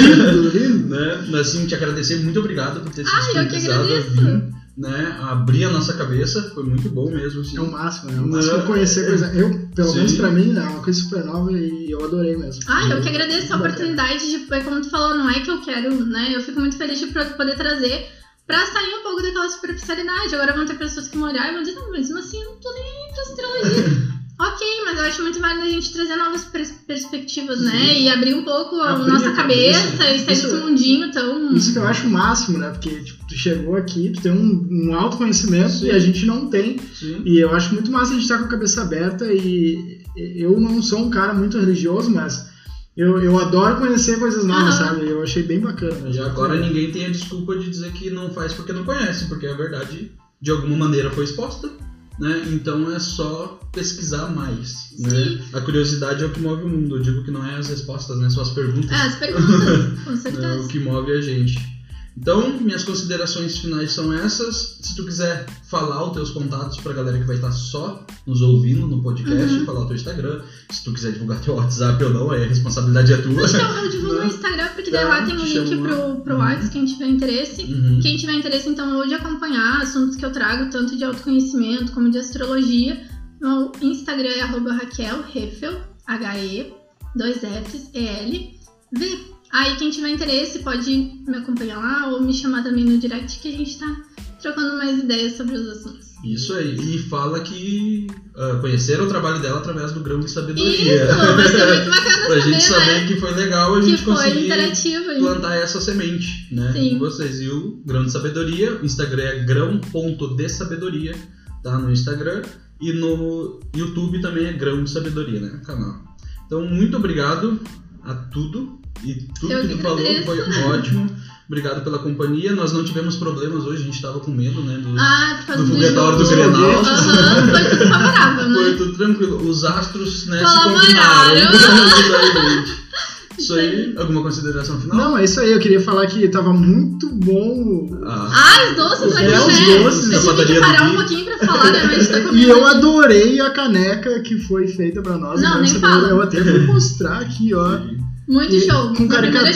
Lindo, lindo. né? Assim, te agradecer, muito obrigado por ter se disponibilizado a vir, né? Abrir a nossa cabeça, foi muito bom mesmo. Assim. É o máximo, né? É o máximo Não. conhecer coisa. Eu, pelo Sim. menos pra mim, é uma coisa super nova e eu adorei mesmo. Ah, eu que agradeço a oportunidade de, é como tu falou, não é que eu quero, né? Eu fico muito feliz de poder trazer pra sair um pouco daquela superficialidade. Agora vão ter pessoas que vão olhar e vão dizer, não, mas assim, eu não tô nem aí pra astrologia. ok, mas eu acho muito válido a gente trazer novas pers- perspectivas, né? E abrir um pouco a Abrir nossa a cabeça, cabeça. e sair Isso- desse mundinho tão. Isso que eu acho o máximo, né? Porque tipo, tu chegou aqui, tu tem um, um autoconhecimento Sim. e a gente não tem. Sim. E eu acho muito massa a gente estar com a cabeça aberta e eu não sou um cara muito religioso, mas eu, eu adoro conhecer coisas novas, Aham. sabe? Eu achei bem bacana. E agora ninguém tem a desculpa de dizer que não faz porque não conhece, porque a verdade de alguma maneira foi exposta, né? Então é só pesquisar mais, né? A curiosidade é o que move o mundo. Eu digo que não é as respostas, né? São as perguntas. É, as perguntas, com certeza. o que move a gente. Então, minhas considerações finais são essas. Se tu quiser falar os teus contatos pra galera que vai estar só nos ouvindo no podcast, Uhum. falar o teu Instagram. Se tu quiser divulgar teu WhatsApp ou não, aí a responsabilidade é tua. Acho que eu, eu divulgo Né? no Instagram, porque daí Tá, lá tem te link pro, pro WhatsApp, quem tiver interesse. Uhum. Quem tiver interesse, então, ou de acompanhar assuntos que eu trago, tanto de autoconhecimento como de astrologia, meu Instagram é arroba Raquel Heffel, H-E, dois Fs, E-L, V. Aí, quem tiver interesse pode me acompanhar lá ou me chamar também no direct que a gente tá trocando mais ideias sobre os assuntos. Isso aí. E fala que ah, conheceram o trabalho dela através do grão de Isso, sabedoria. vai ser muito bacana pra gente saber, saber né? que foi legal a Que gente conseguir plantar essa semente, né? Sim. Em vocês. E o grão de sabedoria, o Instagram é grão.desabedoria, tá? No Instagram. E no YouTube também é grão de sabedoria, né? Canal. Então, muito obrigado a tudo. E tudo Eu que falou agradeço. foi ótimo. Obrigado pela companhia. Nós não tivemos problemas hoje, a gente tava com medo, né? do- Ah, por causa do do, foguetório do. Grenal. Aham, foi tudo favorável, né? Foi tudo tranquilo. Os astros, né, se combinaram gente. Isso aí, alguma consideração final? Não, é isso aí. Eu queria falar que tava muito bom. Ah, Ah, os doces aqui, É, os né? doces Eu tive que do parar um pouquinho pra falar, né? Mas tá E eu adorei a caneca que foi feita pra nós. Não, Eu nem fala. Eu até vou mostrar aqui, ó. Muito E show. com caricatura.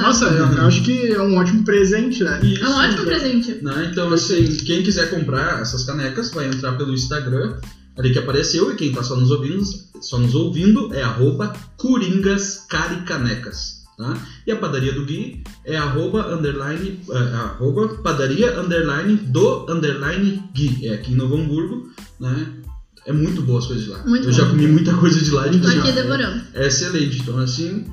Nossa, eu, eu acho que é um ótimo presente, né? Isso. é um ótimo presente. Né? Então, assim, quem quiser comprar essas canecas vai entrar pelo Instagram, ali que apareceu, e quem tá só nos ouvindo, só nos ouvindo é arroba coringascaricanecas. Tá? E a padaria do Gui é arroba, underline, é, arroba padaria underline do underline Gui. É aqui em Novo Hamburgo, né? É muito boa as coisas de lá. Muito Eu bom. já comi muita coisa de lá. Assim, aqui ó, devorando. é excelente. Então, assim,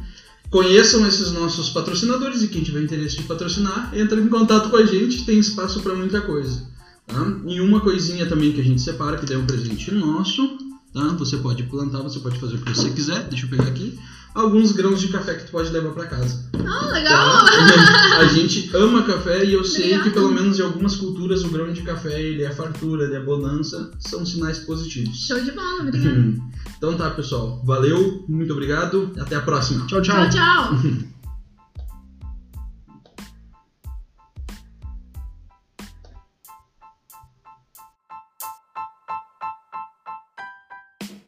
conheçam esses nossos patrocinadores e quem tiver interesse de patrocinar, entra em contato com a gente, tem espaço para muita coisa. Tá? E uma coisinha também que a gente separa, que daí é um presente nosso, tá? Você pode plantar, você pode fazer o que você quiser. Deixa eu pegar aqui. Alguns grãos de café que tu pode levar para casa. Ah, legal! Tá? A gente ama café e eu sei Obrigada. que pelo menos em algumas culturas o grão de café ele é fartura, ele é bonança, são sinais positivos. Show de bola, obrigada. Então tá, pessoal. Valeu, muito obrigado. Até a próxima. Tchau, tchau. Tchau, tchau.